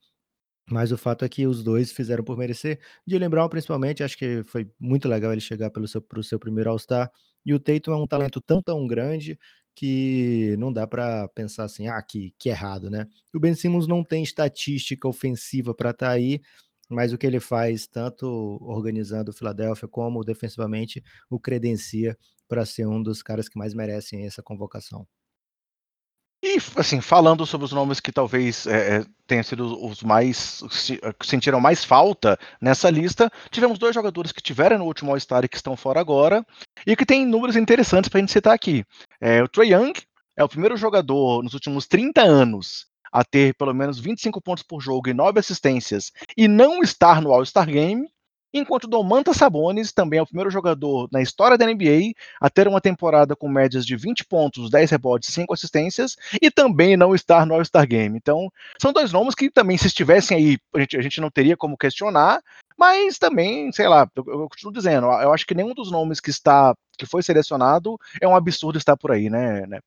mas o fato é que os dois fizeram por merecer. De lembrar, principalmente, acho que foi muito legal ele chegar pelo seu, pro seu primeiro All-Star. E o Tatum é um talento tão, tão grande que não dá para pensar assim, ah, que, que errado, né? O Ben Simmons não tem estatística ofensiva para estar tá aí, mas o que ele faz, tanto organizando o Philadelphia como defensivamente, o credencia para ser um dos caras que mais merecem essa convocação. E, assim, falando sobre os nomes que talvez é, tenham sido os mais. sentiram mais falta nessa lista, tivemos dois jogadores que tiveram no último All-Star e que estão fora agora, e que tem números interessantes para a gente citar aqui. É, o Trae Young é o primeiro jogador nos últimos 30 anos a ter pelo menos 25 pontos por jogo e 9 assistências e não estar no All-Star Game enquanto Domantas Sabonis também é o primeiro jogador na história da NBA a ter uma temporada com médias de 20 pontos, 10 rebotes e 5 assistências e também não estar no All-Star Game. Então, são dois nomes que também, se estivessem aí, a gente, a gente não teria como questionar, mas também, sei lá, eu, eu, continuo dizendo, eu acho que nenhum dos nomes que está que foi selecionado é um absurdo estar por aí, né, né?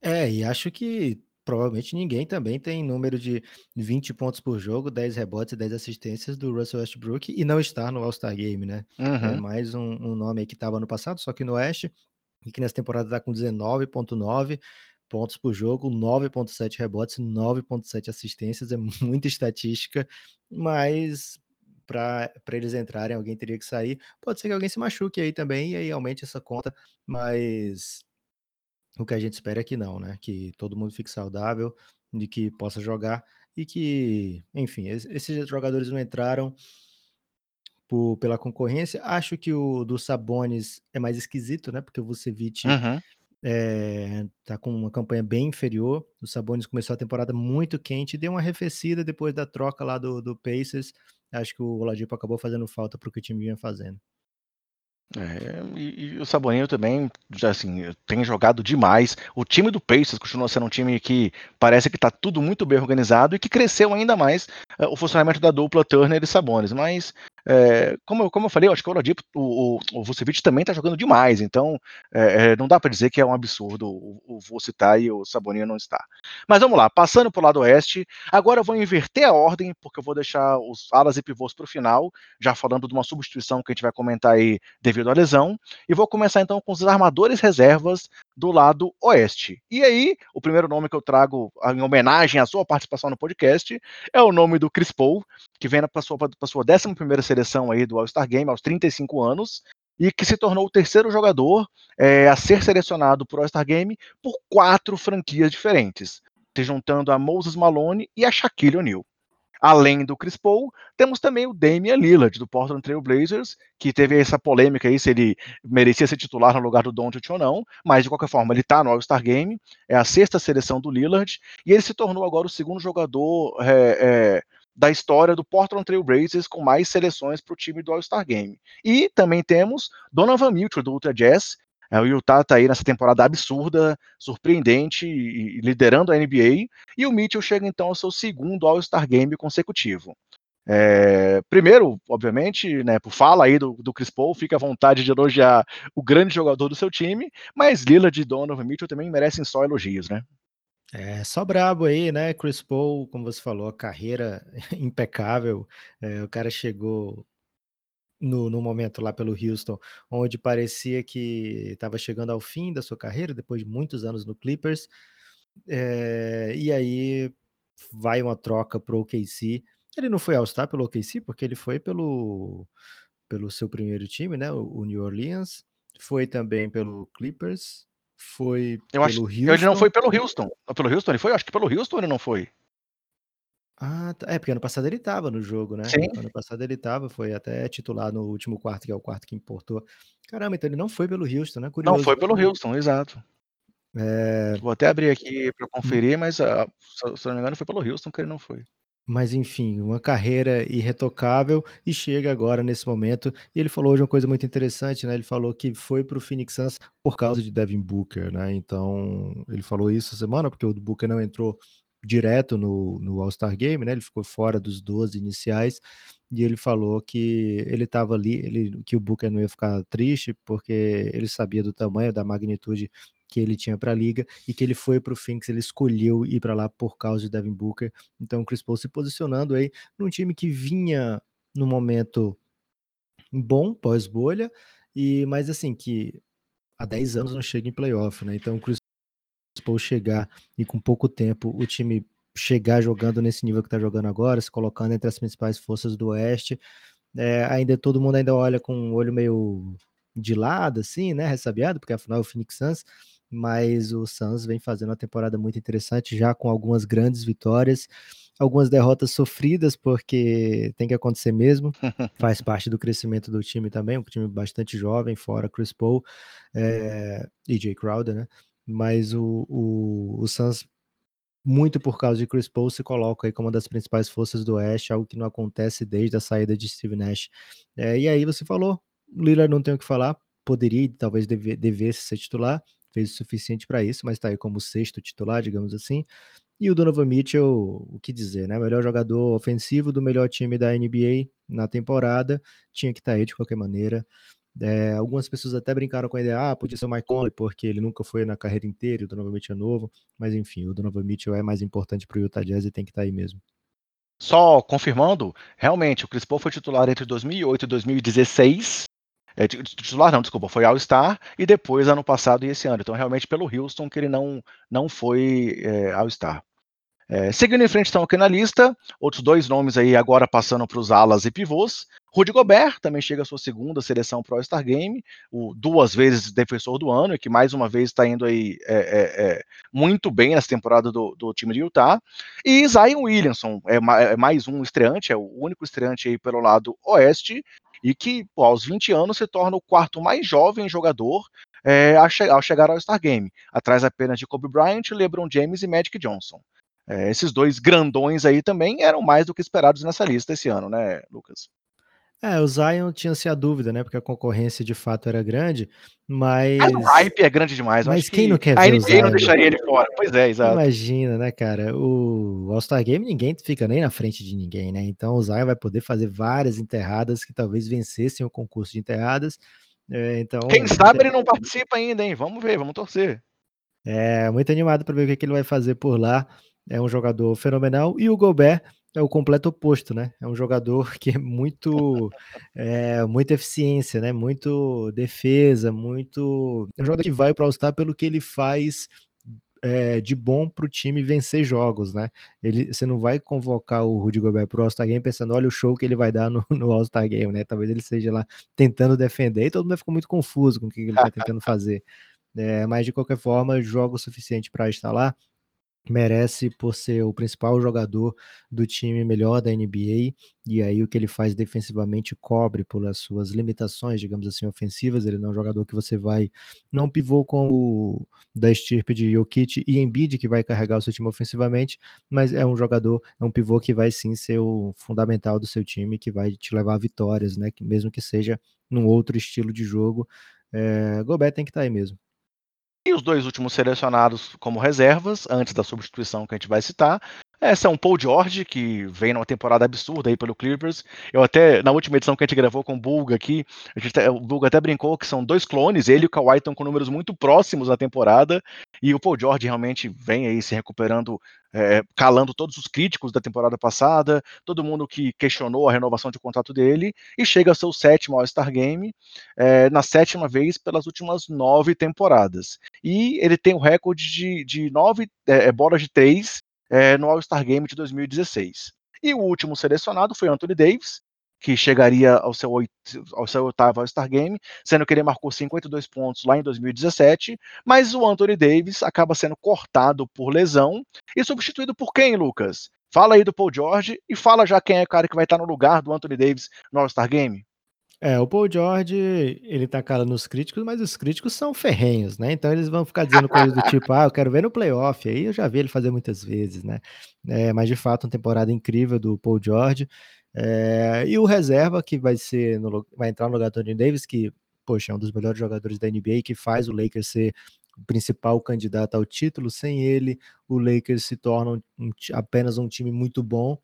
É, e acho que provavelmente ninguém também tem número de 20 pontos por jogo, 10 rebotes e 10 assistências do Russell Westbrook e não está no All-Star Game, né? É uhum. É mais um, um nome que estava no passado, só que no Oeste, e que nessa temporada está com 19,9 pontos por jogo, 9,7 rebotes, 9,7 assistências, é muita estatística, mas para eles entrarem, alguém teria que sair. Pode ser que alguém se machuque aí também, e aí aumente essa conta, mas o que a gente espera é que não, né? Que todo mundo fique saudável, de que possa jogar e que, enfim, esses jogadores não entraram por, pela concorrência. Acho que o do Sabonis é mais esquisito, né? Porque o Vucevic uhum. é, tá com uma campanha bem inferior. O Sabonis começou a temporada muito quente, deu uma arrefecida depois da troca lá do, do Pacers. Acho que o Oladipo acabou fazendo falta para o que o time vinha fazendo. É, e, e, o Saboninho também, assim, tem jogado demais. O time do Pacers continua sendo um time que parece que está tudo muito bem organizado e que cresceu ainda mais é, o funcionamento da dupla Turner e Sabonis. Mas é, como, como eu falei, eu acho que o Oladipo, o, o, o Vucevic também está jogando demais, então é, é não dá para dizer que é um absurdo o, o Vucevic e o Saboninho não está. Mas vamos lá, passando para o lado oeste, agora eu vou inverter a ordem, porque eu vou deixar os alas e pivôs para o final, já falando de uma substituição que a gente vai comentar aí devido à lesão, e vou começar então com os armadores reservas do lado oeste. E aí, o primeiro nome que eu trago em homenagem à sua participação no podcast é o nome do Chris Paul, que vem para sua, sua 11 primeira seleção aí do All-Star Game aos 35 anos e que se tornou o terceiro jogador é, a ser selecionado para o All-Star Game por quatro franquias diferentes, se juntando a Moses Malone e a Shaquille O'Neal. Além do Chris Paul, temos também o Damian Lillard, do Portland Trail Blazers, que teve essa polêmica aí se ele merecia ser titular no lugar do Doncic ou não, mas de qualquer forma ele está no All-Star Game, é a sexta seleção do Lillard, e ele se tornou agora o segundo jogador é, é, da história do Portland Trail Blazers com mais seleções para o time do All-Star Game. E também temos Donovan Mitchell do Utah Jazz. É, o Utah está aí nessa temporada absurda, surpreendente e liderando a NBA. E o Mitchell chega então ao seu segundo All-Star Game consecutivo. É, primeiro, obviamente, né, por fala aí do, do Chris Paul, fica à vontade de elogiar o grande jogador do seu time, mas Lillard e Donovan Mitchell também merecem só elogios, né? É, só brabo aí, né? Chris Paul, como você falou, carreira impecável. É, o cara chegou no, no momento lá pelo Houston, onde parecia que estava chegando ao fim da sua carreira, depois de muitos anos no Clippers. É, e aí vai uma troca para o OKC. Ele não foi All-Star pelo OKC, porque ele foi pelo, pelo seu primeiro time, né? O, o New Orleans. Foi também pelo Clippers foi eu acho, pelo Houston. Ele não foi pelo Houston. Pelo Houston ele foi? Acho que pelo Houston ele não foi. Ah, tá. É, porque ano passado ele estava no jogo, né? Sim. Ano passado ele estava, foi até titular no último quarto, que é o quarto que importou. Caramba, então ele não foi pelo Houston, né? Curioso. Não foi pelo Houston, exato. É... Vou até abrir aqui para conferir, mas uh, se eu não me engano foi pelo Houston que ele não foi. Mas enfim, uma carreira irretocável e chega agora nesse momento. E ele falou hoje uma coisa muito interessante, né? Ele falou que foi para o Phoenix Suns por causa de Devin Booker, né? Então ele falou isso semana porque o Booker não entrou direto no, no All-Star Game, né? Ele ficou fora dos 12 iniciais e ele falou que ele estava ali, ele, que o Booker não ia ficar triste porque ele sabia do tamanho, da magnitude que ele tinha para a liga e que ele foi para o Phoenix, ele escolheu ir para lá por causa de Devin Booker. Então, o Chris Paul se posicionando aí num time que vinha no momento bom pós-bolha e mas assim que há 10 anos não chega em playoff, né? Então, o Chris Paul chegar e com pouco tempo o time chegar jogando nesse nível que está jogando agora, se colocando entre as principais forças do Oeste, é, ainda todo mundo ainda olha com um olho meio de lado, assim, né, ressabiado, porque afinal é o Phoenix Suns, mas o Suns vem fazendo uma temporada muito interessante, já com algumas grandes vitórias, algumas derrotas sofridas, porque tem que acontecer mesmo, faz parte do crescimento do time também, um time bastante jovem, fora Chris Paul é, e Jay Crowder, né? Mas o, o, o Suns, muito por causa de Chris Paul, se coloca aí como uma das principais forças do Oeste, algo que não acontece desde a saída de Steve Nash. É, e aí você falou, Lillard não tem o que falar, poderia, talvez deve, devesse ser titular, fez o suficiente para isso, mas está aí como sexto titular, digamos assim. E o Donovan Mitchell, o que dizer, né? Melhor jogador ofensivo do melhor time da NBA na temporada, tinha que estar tá aí de qualquer maneira. É, algumas pessoas até brincaram com a ideia, ah, podia ser o Mike Conley, porque ele nunca foi na carreira inteira, o Donovan Mitchell é novo, mas enfim, o Donovan Mitchell é mais importante para o Utah Jazz e tem que estar tá aí mesmo. Só confirmando, realmente, o Chris Paul foi titular entre 2008 e 2016, é, titular não, desculpa, foi All-Star e depois ano passado e esse ano. Então, realmente, pelo Houston que ele não, não foi é, All-Star. É, seguindo em frente, então, aqui na lista, outros dois nomes aí agora passando para os alas e pivôs. Rudy Gobert também chega à sua segunda seleção para o All-Star Game, o duas vezes defensor do ano, e que mais uma vez está indo aí é, é, é, muito bem nessa temporada do, do, time de Utah. E Zion Williamson é, é mais um estreante, é o único estreante aí pelo lado oeste, e que pô, aos 20 anos se torna o quarto mais jovem jogador é, ao chegar ao Star Game, atrás apenas de Kobe Bryant, LeBron James e Magic Johnson. É, esses dois grandões aí também eram mais do que esperados nessa lista esse ano, né, Lucas? É, o Zion tinha-se a dúvida, né? Porque a concorrência de fato era grande, mas. Mas o hype é grande demais. Mas quem que não quer ver a o Zion? não deixaria ele fora. Pois é, exato. Imagina, né, cara? O All-Star Game ninguém fica nem na frente de ninguém, né? Então o Zion vai poder fazer várias enterradas que talvez vencessem o concurso de enterradas. É, então, Quem sabe ele não participa ainda, hein? Vamos ver, vamos torcer. É, muito animado para ver o que, que ele vai fazer por lá. É um jogador fenomenal. E o Gobert é o completo oposto, né? É um jogador que é muito, é, muita eficiência, né? Muito defesa, muito. É um jogador que vai para o All-Star pelo que ele faz é, de bom para o time vencer jogos, né? Ele, você não vai convocar o Rudy Gobert para o All-Star Game pensando, olha o show que ele vai dar no, no All-Star Game, né? Talvez ele seja lá tentando defender e todo mundo ficou muito confuso com o que ele está tentando fazer. É, mas de qualquer forma, joga o suficiente para estar lá merece por ser o principal jogador do time melhor da NBA, e aí o que ele faz defensivamente cobre pelas suas limitações, digamos assim, ofensivas, ele não é um jogador que você vai, não pivô com o da estirpe de Jokic e Embiid, que vai carregar o seu time ofensivamente, mas é um jogador, é um pivô que vai sim ser o fundamental do seu time, que vai te levar a vitórias, né, mesmo que seja num outro estilo de jogo, é, Gobert tem que estar tá aí mesmo. E os dois últimos selecionados como reservas, antes da substituição que a gente vai citar, essa é um Paul George, que vem numa temporada absurda aí pelo Clippers. Eu até, na última edição que a gente gravou com o Bulga aqui, gente, o Bulga até brincou que são dois clones, ele e o Kawhi estão com números muito próximos na temporada, e o Paul George realmente vem aí se recuperando, é, calando todos os críticos da temporada passada, todo mundo que questionou a renovação de contrato dele, e chega ao seu sétimo All-Star Game, é, na sétima vez pelas últimas nove temporadas. E ele tem o recorde de, de nove é, bolas de três no All-Star Game de 2016. E o último selecionado foi Anthony Davis, que chegaria ao seu, ao seu oitavo All-Star Game, sendo que ele marcou 52 pontos lá em 2017, mas o Anthony Davis acaba sendo cortado por lesão e substituído por quem, Lucas? Fala aí do Paul George e fala já quem é o cara que vai estar no lugar do Anthony Davis no All-Star Game. É, o Paul George, ele tá calando os críticos, mas os críticos são ferrenhos, né? Então eles vão ficar dizendo coisas do tipo, ah, eu quero ver no playoff. Aí eu já vi ele fazer muitas vezes, né? É, mas de fato, uma temporada incrível do Paul George. É, e o reserva, que vai ser no, vai entrar no lugar do Anthony Davis, que, poxa, é um dos melhores jogadores da NBA, que faz o Lakers ser o principal candidato ao título. Sem ele, o Lakers se torna um, apenas um time muito bom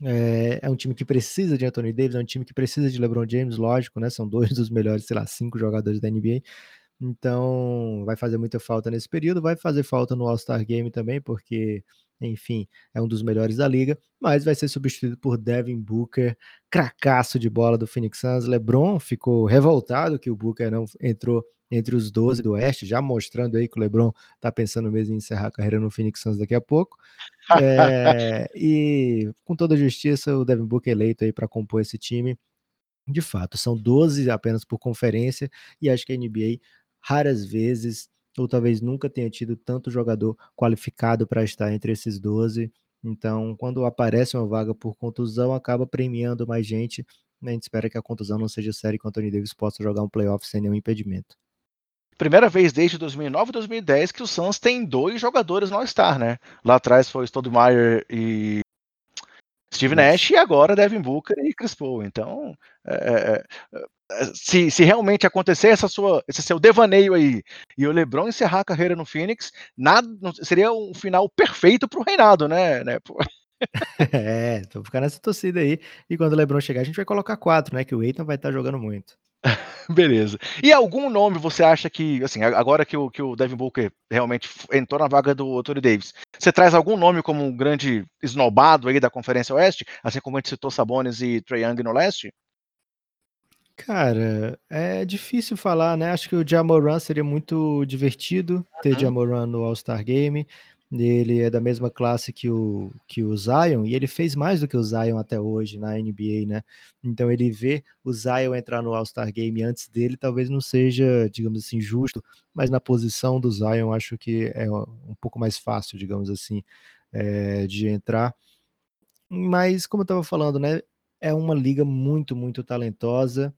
é, é, um time que precisa de Anthony Davis, é um time que precisa de LeBron James, lógico, né? São dois dos melhores, sei lá, cinco jogadores da NBA. Então, vai fazer muita falta nesse período, vai fazer falta no All-Star Game também, porque, enfim, é um dos melhores da liga, mas vai ser substituído por Devin Booker, cracaço de bola do Phoenix Suns. LeBron ficou revoltado que o Booker não entrou entre os 12 do Oeste, já mostrando aí que o LeBron tá pensando mesmo em encerrar a carreira no Phoenix Suns daqui a pouco. É, e com toda a justiça, o Devin Booker eleito aí para compor esse time. De fato, são 12 apenas por conferência, e acho que a NBA raras vezes, ou talvez nunca tenha tido tanto jogador qualificado para estar entre esses 12. Então, quando aparece uma vaga por contusão, acaba premiando mais gente. A gente espera que a contusão não seja séria e que o Anthony Davis possa jogar um playoff sem nenhum impedimento. Primeira vez desde 2009 e 2010 que o Suns tem dois jogadores no All-Star, né? Lá atrás foi Stoudemire e Steve Nash e agora Devin Booker e Chris Paul. Então, é, é, é, se, se, realmente acontecer essa sua, esse seu devaneio aí e o LeBron encerrar a carreira no Phoenix, nada, seria um final perfeito para o reinado, né? né? É, vou ficar nessa torcida aí. E quando o LeBron chegar, a gente vai colocar quatro, né? Que o Aiton vai estar jogando muito. Beleza. E algum nome você acha que, assim, agora que o, que o Devin Booker realmente entrou na vaga do Anthony Davis, você traz algum nome como um grande esnobado aí da Conferência Oeste, assim como a gente citou Sabonis e Trae Young no Leste? Cara, é difícil falar, né? Acho que o Jamoran seria muito divertido ter uhum. Jamoran no All-Star Game. Ele é da mesma classe que o, que o Zion, e ele fez mais do que o Zion até hoje na NBA, né? Então ele vê o Zion entrar no All-Star Game antes dele, talvez não seja, digamos assim, justo, mas na posição do Zion acho que é um pouco mais fácil, digamos assim, é, de entrar. Mas, como eu estava falando, né? É uma liga muito, muito talentosa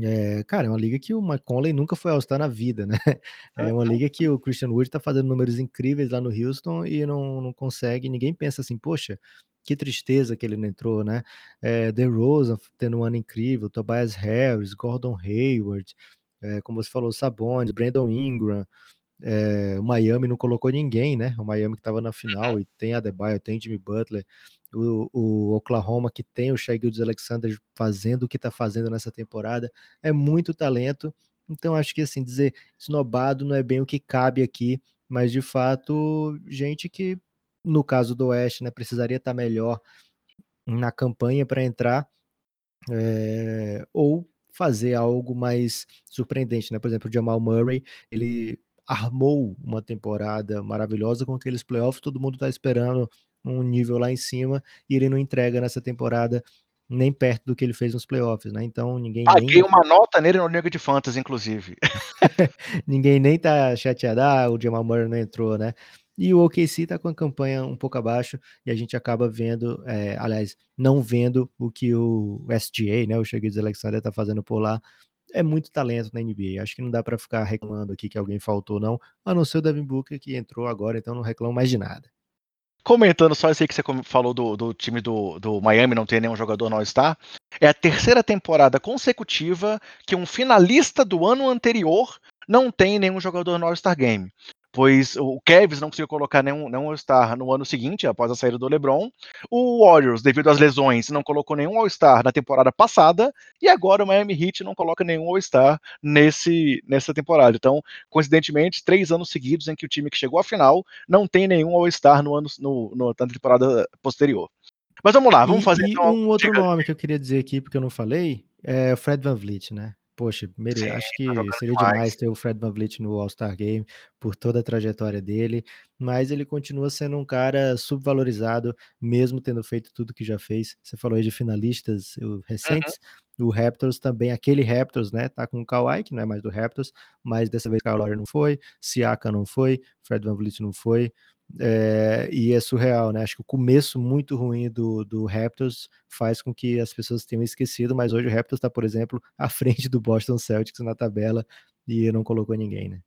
é, cara, é uma liga que o McConley nunca foi All-Star na vida, né? É uma liga que o Christian Wood tá fazendo números incríveis lá no Houston e não, não consegue, ninguém pensa assim, poxa, que tristeza que ele não entrou, né? É, The Rosa tendo um ano incrível, Tobias Harris, Gordon Hayward, é, como você falou, Sabonis, Brandon Ingram, é, o Miami não colocou ninguém, né? O Miami que estava na final e tem Adebayo, tem Jimmy Butler, o, o Oklahoma que tem o Shai Gildes Alexander fazendo o que está fazendo nessa temporada, é muito talento. Então acho que assim dizer snobado não é bem o que cabe aqui, mas de fato gente que no caso do Oeste, né, precisaria estar tá melhor na campanha para entrar é, ou fazer algo mais surpreendente, né? Por exemplo, o Jamal Murray, ele armou uma temporada maravilhosa com aqueles playoffs, todo mundo está esperando um nível lá em cima e ele não entrega nessa temporada nem perto do que ele fez nos playoffs, né? Então ninguém. Paguei nem... uma nota nele no Liga de Fantasy, inclusive. ninguém nem tá chateado, ah, o Jamal Murray não entrou, né? E o OKC tá com a campanha um pouco abaixo e a gente acaba vendo, é, aliás, não vendo o que o SGA, né, o Shaggy Alexander tá fazendo por lá. É muito talento na NBA. Acho que não dá para ficar reclamando aqui que alguém faltou, não. A não ser o Devin Booker que entrou agora, então não reclamo mais de nada. Comentando só isso aí que você falou do, do time do, do Miami não ter nenhum jogador no All-Star, é a terceira temporada consecutiva que um finalista do ano anterior não tem nenhum jogador no All-Star Game pois o Cavs não conseguiu colocar nenhum, nenhum All-Star no ano seguinte, após a saída do LeBron. O Warriors, devido às lesões, não colocou nenhum All-Star na temporada passada, e agora o Miami Heat não coloca nenhum All-Star nesse, nessa temporada. Então, coincidentemente, três anos seguidos em que o time que chegou à final não tem nenhum All-Star no, ano, no, no, na temporada posterior. Mas vamos lá, vamos e, fazer. E então, um outro nome que eu queria dizer aqui, porque eu não falei, é o Fred Van Vliet, né? Poxa, mere Sim, acho que tá seria demais. demais ter o Fred VanVleet no All-Star Game, por toda a trajetória dele, mas ele continua sendo um cara subvalorizado, mesmo tendo feito tudo que já fez. Você falou aí de finalistas recentes, uhum. o Raptors também, aquele Raptors, né, tá com o Kawhi, que não é mais do Raptors, mas dessa vez Lowry não foi, Siaka não foi, Fred VanVleet não foi, é, e é surreal, né? Acho que o começo muito ruim do, do Raptors faz com que as pessoas tenham esquecido, mas hoje o Raptors está, por exemplo, à frente do Boston Celtics na tabela e não colocou ninguém, né?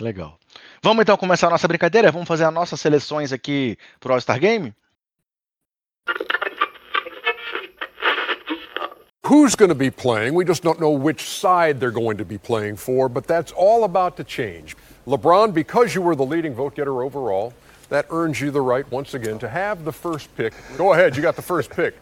Legal. Vamos então começar a nossa brincadeira? Vamos fazer as nossas seleções aqui pro All-Star Game? Who's going to be playing? We just don't know which side they're going to be playing for, but that's all about to change. LeBron, because you were the leading vote getter overall, that earns you the right, once again, to have the first pick. Go ahead, you got the first pick.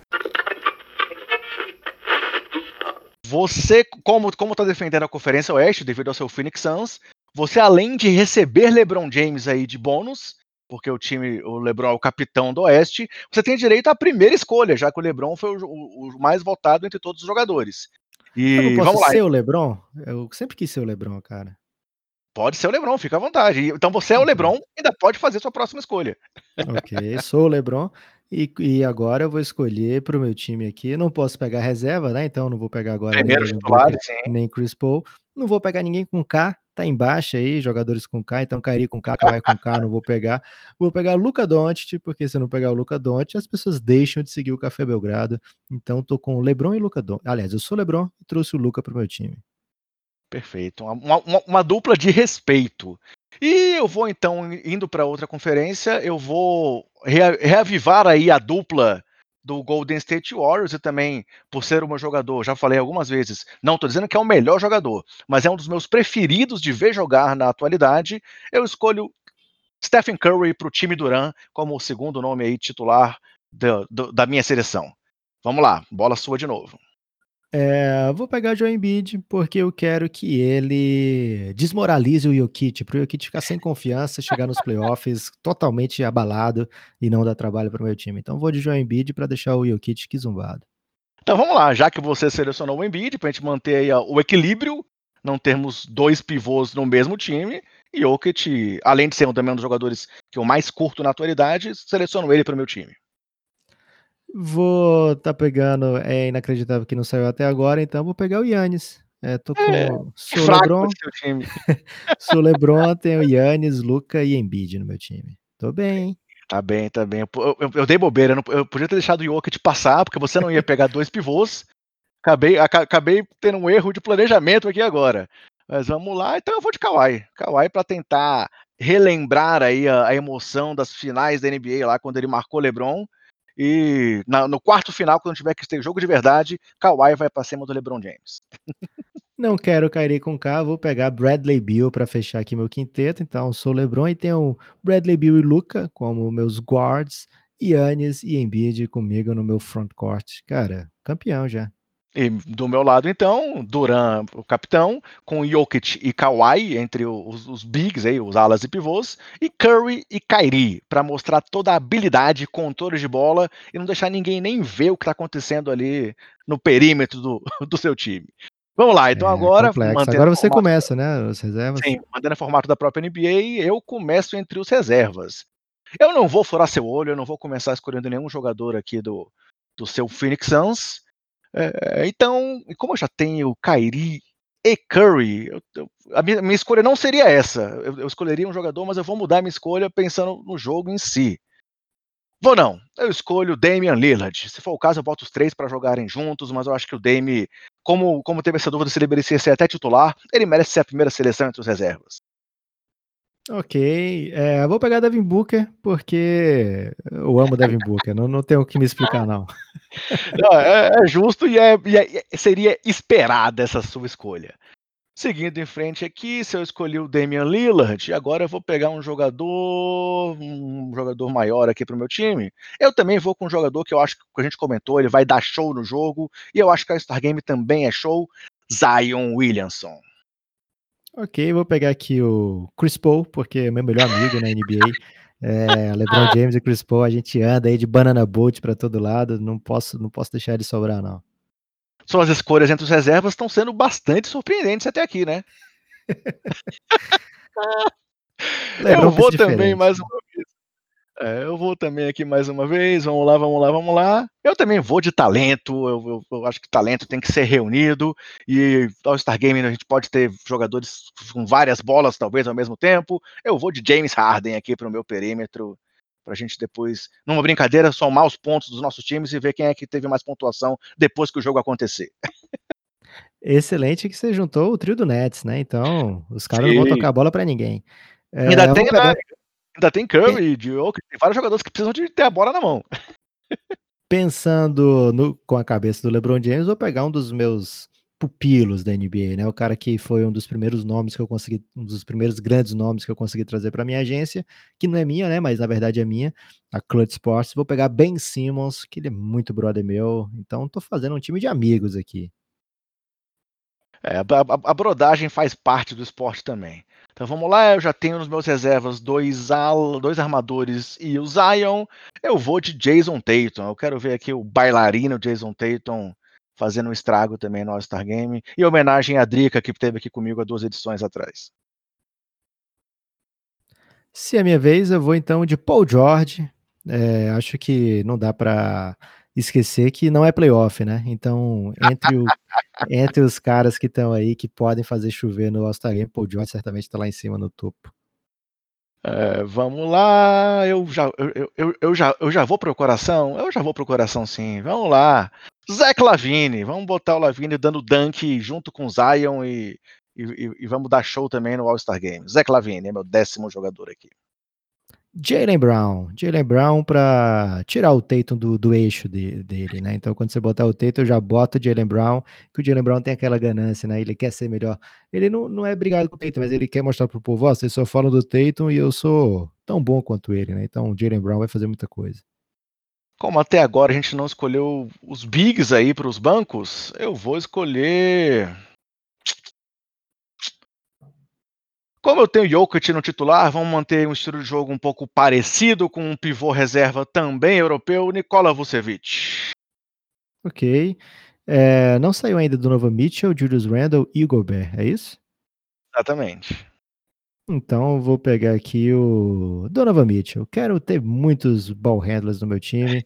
Você, como como está defendendo a Conferência Oeste devido ao seu Phoenix Suns, você além de receber LeBron James aí de bônus, porque o time, o LeBron é o capitão do Oeste, você tem direito à primeira escolha, já que o LeBron foi o, o, o mais votado entre todos os jogadores. E eu não posso vamos lá. ser o LeBron? Eu sempre quis ser o LeBron, cara. Pode ser o LeBron, fica à vontade. Então você é o LeBron, ainda pode fazer sua próxima escolha. Ok, sou o LeBron. E, e agora eu vou escolher para o meu time aqui. Não posso pegar reserva, né? Então não vou pegar agora Primeiro nem, titular, nem Chris Paul. Não vou pegar ninguém com K, tá embaixo aí, jogadores com K, então Kairi com K, Kawhi com K, não vou pegar. Vou pegar Luca Doncic, porque se eu não pegar o Luca Doncic, as pessoas deixam de seguir o Café Belgrado. Então tô com LeBron e Luca Doncic. Aliás, eu sou LeBron e trouxe o Luca pro meu time. Perfeito. Uma, uma, uma, dupla de respeito. E eu vou então, indo para outra conferência, eu vou reavivar aí a dupla do Golden State Warriors e também, por ser o meu jogador, já falei algumas vezes, não estou dizendo que é o melhor jogador, mas é um dos meus preferidos de ver jogar na atualidade, eu escolho Stephen Curry para o time Duran como o segundo nome aí titular da minha seleção. Vamos lá, bola sua de novo. É, vou pegar o Joe Embiid, porque eu quero que ele desmoralize o Jokic, para o Jokic ficar sem confiança, chegar nos playoffs totalmente abalado e não dar trabalho para o meu time. Então vou de Joe Embiid para deixar o Jokic que zumbado. Então vamos lá, já que você selecionou o Embiid, para a gente manter aí o equilíbrio, não termos dois pivôs no mesmo time, e Jokic, além de ser um também um dos jogadores que eu mais curto na atualidade, seleciono ele para o meu time. Vou tá pegando, é inacreditável que não saiu até agora, então vou pegar o Yannis. É, tô com é, sou LeBron. sou LeBron, tenho Yannis, Luca e Embiid no meu time. Tô bem. Tá bem, tá bem. Eu, eu, eu dei bobeira, eu, eu podia ter deixado o Jokic passar, porque você não ia pegar dois pivôs. Acabei, acabei tendo um erro de planejamento aqui agora. Mas vamos lá, então eu vou de Kawhi. Kawhi para tentar relembrar aí a, a, emoção das finais da NBA lá quando ele marcou LeBron e na, no quarto final, quando tiver que ter jogo de verdade, Kawhi vai para cima do LeBron James. Não quero cair com K, vou pegar Bradley Bill para fechar aqui meu quinteto. Então, sou LeBron e tenho Bradley Bill e Luca como meus guards, Yannis e Embiid comigo no meu front court. Cara, campeão já. E do meu lado, então, Duran, o capitão, com Jokic e Kawhi entre os, os bigs, aí, os alas e pivôs, e Curry e Kyrie, para mostrar toda a habilidade, controle de bola e não deixar ninguém nem ver o que está acontecendo ali no perímetro do, do seu time. Vamos lá, então é, agora. Agora você formato, começa, né? As reservas. Sim, mantendo o formato da própria NBA, eu começo entre os reservas. Eu não vou furar seu olho, eu não vou começar escolhendo nenhum jogador aqui do, do seu Phoenix Suns. É, então, como eu já tenho Kyrie e Curry, eu, eu, a minha, minha, escolha não seria essa. Eu, eu, escolheria um jogador, mas eu vou mudar minha escolha pensando no jogo em si. Vou não. Eu escolho Damian Lillard. Se for o caso, eu boto os três para jogarem juntos, mas eu acho que o Dame, como, como teve essa dúvida se ele merecia ser até titular, ele merece ser a primeira seleção entre os reservas. Ok, é, vou pegar Devin Booker porque eu amo Devin Booker, não, não tenho o que me explicar não. não é, é, justo e, é, e é, seria esperada essa sua escolha. Seguindo em frente aqui, se eu escolhi o Damian Lillard, agora eu vou pegar um jogador, um jogador maior aqui para o meu time. Eu também vou com um jogador que eu acho que a gente comentou, ele vai dar show no jogo, e eu acho que a Star Game também é show, Zion Williamson. Ok, vou pegar aqui o Chris Paul, porque é meu melhor amigo na NBA. É, LeBron James e Chris Paul, a gente anda aí de banana boat para todo lado, não posso, não posso deixar ele sobrar não. suas escolhas entre os reservas estão sendo bastante surpreendentes até aqui, né? eu vou também mais uma. É, eu vou também aqui mais uma vez. Vamos lá, vamos lá, vamos lá. Eu também vou de talento. Eu, eu, eu acho que talento tem que ser reunido. E All-Star Game a gente pode ter jogadores com várias bolas, talvez, ao mesmo tempo. Eu vou de James Harden aqui para o meu perímetro. Para a gente depois, numa brincadeira, somar os pontos dos nossos times e ver quem é que teve mais pontuação depois que o jogo acontecer. Excelente que você juntou o trio do Nets, né? Então, os caras não vão tocar a bola para ninguém. É, ainda, tem, pegar... ainda tem Curry. Diogo, tem vários jogadores que precisam de ter a bola na mão. Pensando no, com a cabeça do LeBron James, vou pegar um dos meus pupilos da NBA, né? O cara que foi um dos primeiros nomes que eu consegui, um dos primeiros grandes nomes que eu consegui trazer para minha agência, que não é minha, né? Mas na verdade é minha, a Clutch Sports. Vou pegar Ben Simmons, que ele é muito brother meu. Então tô fazendo um time de amigos aqui. É, a, a, brodagem faz parte do esporte também. Então vamos lá, eu já tenho nos meus reservas dois, al, dois armadores e o Zion. Eu vou de Jason Tatum. Eu quero ver aqui o bailarino Jason Tatum fazendo um estrago também no All-Star Game. E homenagem à Drica, que esteve aqui comigo há duas edições atrás. Se é minha vez, eu vou então de Paul George. É, acho que não dá para esquecer que não é playoff, né? Então, entre, o, entre os caras que estão aí que podem fazer chover no All-Star Game, Paul George certamente está lá em cima no topo. É, vamos lá, eu já, eu, eu, eu, já, eu já vou pro coração? Eu já vou pro coração sim, vamos lá. Zach Lavine, vamos botar o Lavine dando dunk junto com o Zion e, e, e vamos dar show também no All-Star Game. Zach Lavine é meu décimo jogador aqui. Jalen Brown. Jalen Brown para tirar o Tatum do, do eixo de, dele, né? Então, quando você botar o Tatum, já boto o Jalen Brown, que o Jalen Brown tem aquela ganância, né? Ele quer ser melhor. Ele não, não é brigado com o Tatum, mas ele quer mostrar pro povo, ó, vocês só falam do Tatum e eu sou tão bom quanto ele, né? Então, o Jalen Brown vai fazer muita coisa. Como até agora a gente não escolheu os bigs aí para os bancos, eu vou escolher Como eu tenho Jokic no titular, vamos manter um estilo de jogo um pouco parecido com um pivô reserva também europeu, Nikola Vucevic. Ok. É, não saiu ainda do Nova Mitchell, Julius Randle e Gobert, é isso? Exatamente. Então vou pegar aqui o Donovan Mitchell. Quero ter muitos ball handlers no meu time.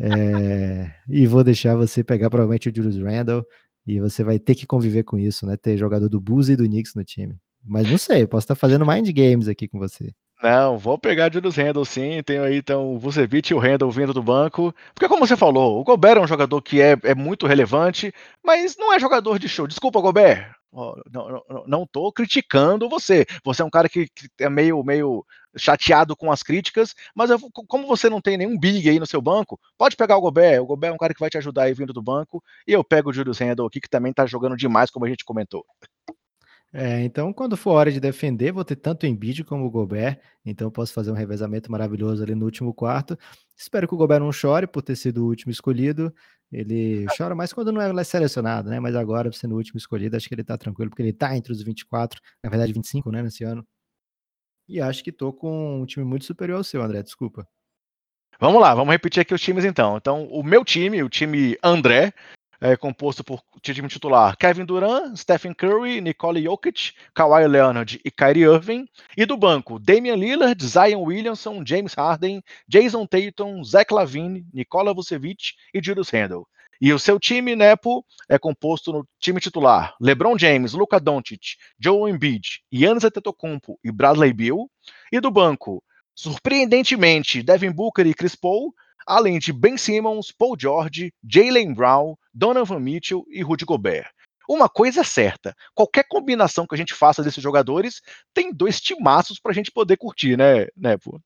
É, e vou deixar você pegar provavelmente o Julius Randle. E você vai ter que conviver com isso, né? Ter jogador do Bulls e do Knicks no time. Mas não sei, posso estar fazendo mind games aqui com você. Não, vou pegar Julius Randle sim. Tenho aí então o Vucevic e o Randle vindo do banco. Porque, como você falou, o Gobert é um jogador que é, é muito relevante, mas não é jogador de show. Desculpa, Gobert. Não, não, tô criticando você. Você é um cara que, que, é meio, meio chateado com as críticas, mas eu, como você não tem nenhum big aí no seu banco, pode pegar o Gobert. O Gobert é um cara que vai te ajudar aí vindo do banco. E eu pego o Julius Randle aqui, que também tá jogando demais, como a gente comentou. É, então, quando for hora de defender, vou ter tanto o Embiid como o Gobert, então posso fazer um revezamento maravilhoso ali no último quarto. Espero que o Gobert não chore por ter sido o último escolhido. Ele chora mais quando não é selecionado, né? Mas agora, sendo o último escolhido, acho que ele tá tranquilo, porque ele tá entre os 24, na verdade 25, né, nesse ano. E acho que tô com um time muito superior ao seu, André, desculpa. Vamos lá, vamos repetir aqui os times então. Então, o meu time, o time André, é, composto por time titular Kevin Durant, Stephen Curry, Nicole Jokic, Kawhi Leonard e Kyrie Irving. E do banco, Damian Lillard, Zion Williamson, James Harden, Jason Tatum, Zach Lavine, Nikola Vucevic e Julius Randle. E o seu time, Nepo, é composto no time titular LeBron James, Luka Doncic, Joe Embiid, Giannis Antetokounmpo e Bradley Beal. E do banco, surpreendentemente, Devin Booker e Chris Paul, além de Ben Simmons, Paul George, Jalen Brown, Donovan Mitchell e Rudy Gobert. Uma coisa é certa, qualquer combinação que a gente faça desses jogadores tem dois timaços para a gente poder curtir, né, Nepo?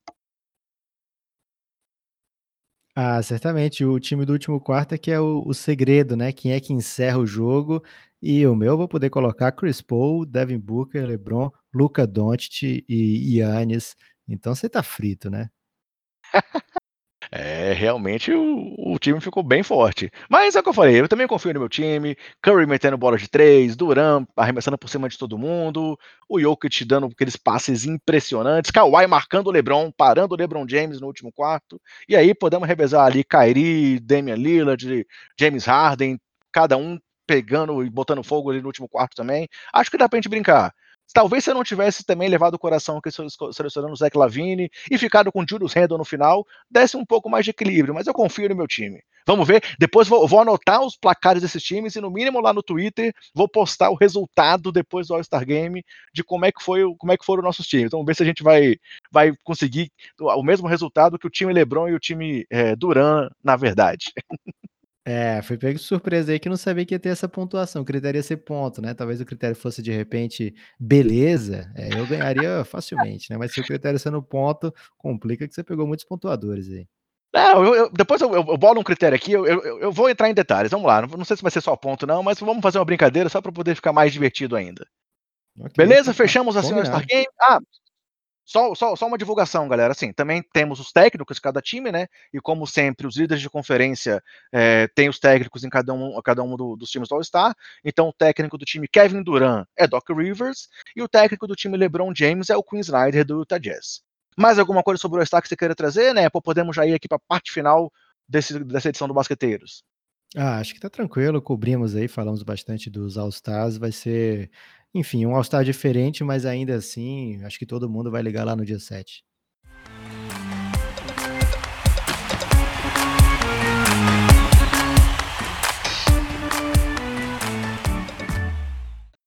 Ah, certamente. O time do último quarto é que é o, o, segredo, né? Quem é que encerra o jogo. E o meu eu vou poder colocar Chris Paul, Devin Booker, LeBron, Luca Doncic e Yannis. Então você tá frito, né? É, realmente o, o, time ficou bem forte. Mas é o que eu falei, eu também confio no meu time. Curry metendo bola de três, Duran arremessando por cima de todo mundo, o Jokic dando aqueles passes impressionantes, Kawhi marcando o LeBron, parando o LeBron James no último quarto. E aí podemos revezar ali Kyrie, Damian Lillard, James Harden, cada um pegando e botando fogo ali no último quarto também. Acho que dá pra gente brincar. Talvez se eu não tivesse também levado o coração que selecionando o Zach Lavine e ficado com o Julius Randle no final, desse um pouco mais de equilíbrio, mas eu confio no meu time. Vamos ver. Depois vou, vou, anotar os placares desses times e, no mínimo, lá no Twitter, vou postar o resultado depois do All-Star Game de como é que foi como é que foram nossos times. Então, vamos ver se a gente vai, vai conseguir o mesmo resultado que o time Lebron e o time é, Duran, na verdade. É, foi pego de surpresa aí que não sabia que ia ter essa pontuação. O critério ia ser ponto, né? Talvez o critério fosse de repente beleza, é, eu ganharia facilmente, né? Mas se o critério sendo ponto, complica que você pegou muitos pontuadores aí. Não, eu, eu, depois eu, eu, bolo um critério aqui, eu, eu, vou entrar em detalhes. Vamos lá, não, não, sei se vai ser só ponto, não, mas vamos fazer uma brincadeira só para poder ficar mais divertido ainda. Okay, Beleza? Fechamos assim o Star Game. Ah, só, só, só uma divulgação, galera. Assim, também temos os técnicos de cada time, né? E como sempre, os líderes de conferência é, têm os técnicos em cada um, cada um do, dos times do All-Star. Então, o técnico do time Kevin Durant é Doc Rivers e o técnico do time LeBron James é o Quinn Snyder do Utah Jazz. Mais alguma coisa sobre o All-Star que você queira trazer, né? Podemos já ir aqui para a parte final desse, dessa edição do Basqueteiros. Ah, acho que tá tranquilo, cobrimos aí, falamos bastante dos All-Stars, vai ser enfim, um All-Star diferente, mas ainda assim, acho que todo mundo vai ligar lá no dia 7.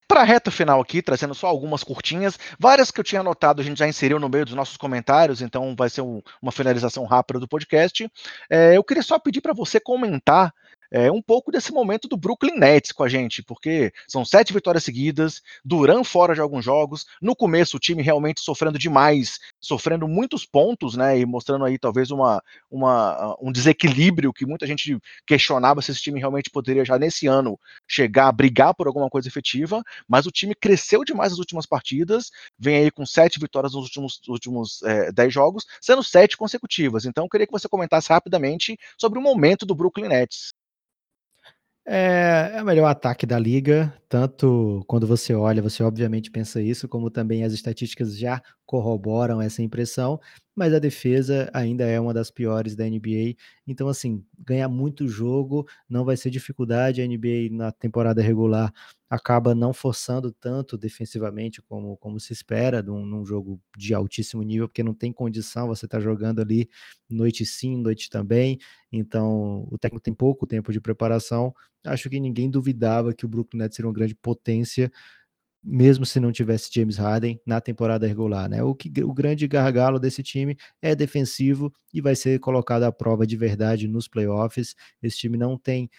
Para reta final aqui, trazendo só algumas curtinhas, várias que eu tinha anotado a gente já inseriu no meio dos nossos comentários, então vai ser um, uma finalização rápida do podcast. É, eu queria só pedir para você comentar é, um pouco desse momento do Brooklyn Nets com a gente, porque são sete vitórias seguidas, Duran fora de alguns jogos, no começo o time realmente sofrendo demais, sofrendo muitos pontos, né, e mostrando aí talvez uma, uma, um desequilíbrio que muita gente questionava se esse time realmente poderia já nesse ano chegar a brigar por alguma coisa efetiva, mas o time cresceu demais nas últimas partidas, vem aí com sete vitórias nos últimos, últimos é, dez jogos, sendo sete consecutivas. Então eu queria que você comentasse rapidamente sobre o momento do Brooklyn Nets. É, é o melhor ataque da liga, tanto quando você olha, você obviamente pensa isso, como também as estatísticas já corroboram essa impressão, mas a defesa ainda é uma das piores da NBA. Então, assim, ganhar muito jogo não vai ser dificuldade. A NBA na temporada regular acaba não forçando tanto defensivamente como, como se espera num, num jogo de altíssimo nível, porque não tem condição, você está jogando ali noite sim, noite também. Então, o técnico tem pouco tempo de preparação. Acho que ninguém duvidava que o Brooklyn Nets seria uma grande potência mesmo se não tivesse James Harden na temporada regular, né? O, que, o grande gargalo desse time é defensivo e vai ser colocado à prova de verdade nos playoffs. Esse time não tem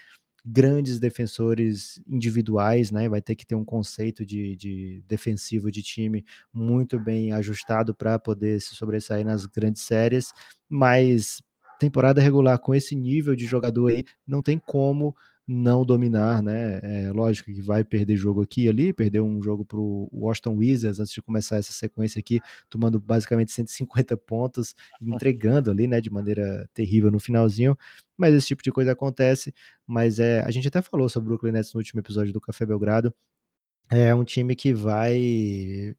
grandes defensores individuais, né? Vai ter que ter um conceito de, de defensivo de time muito bem ajustado para poder se sobressair nas grandes séries, mas temporada regular com esse nível de jogador aí, não tem como não dominar, né? É lógico que vai perder jogo aqui e ali, perdeu um jogo para o Washington Wizards antes de começar essa sequência aqui, tomando basicamente 150 pontos, entregando ali, né, de maneira terrível no finalzinho. Mas esse tipo de coisa acontece. Mas é, a gente até falou sobre o Brooklyn Nets no último episódio do Café Belgrado. É um time que vai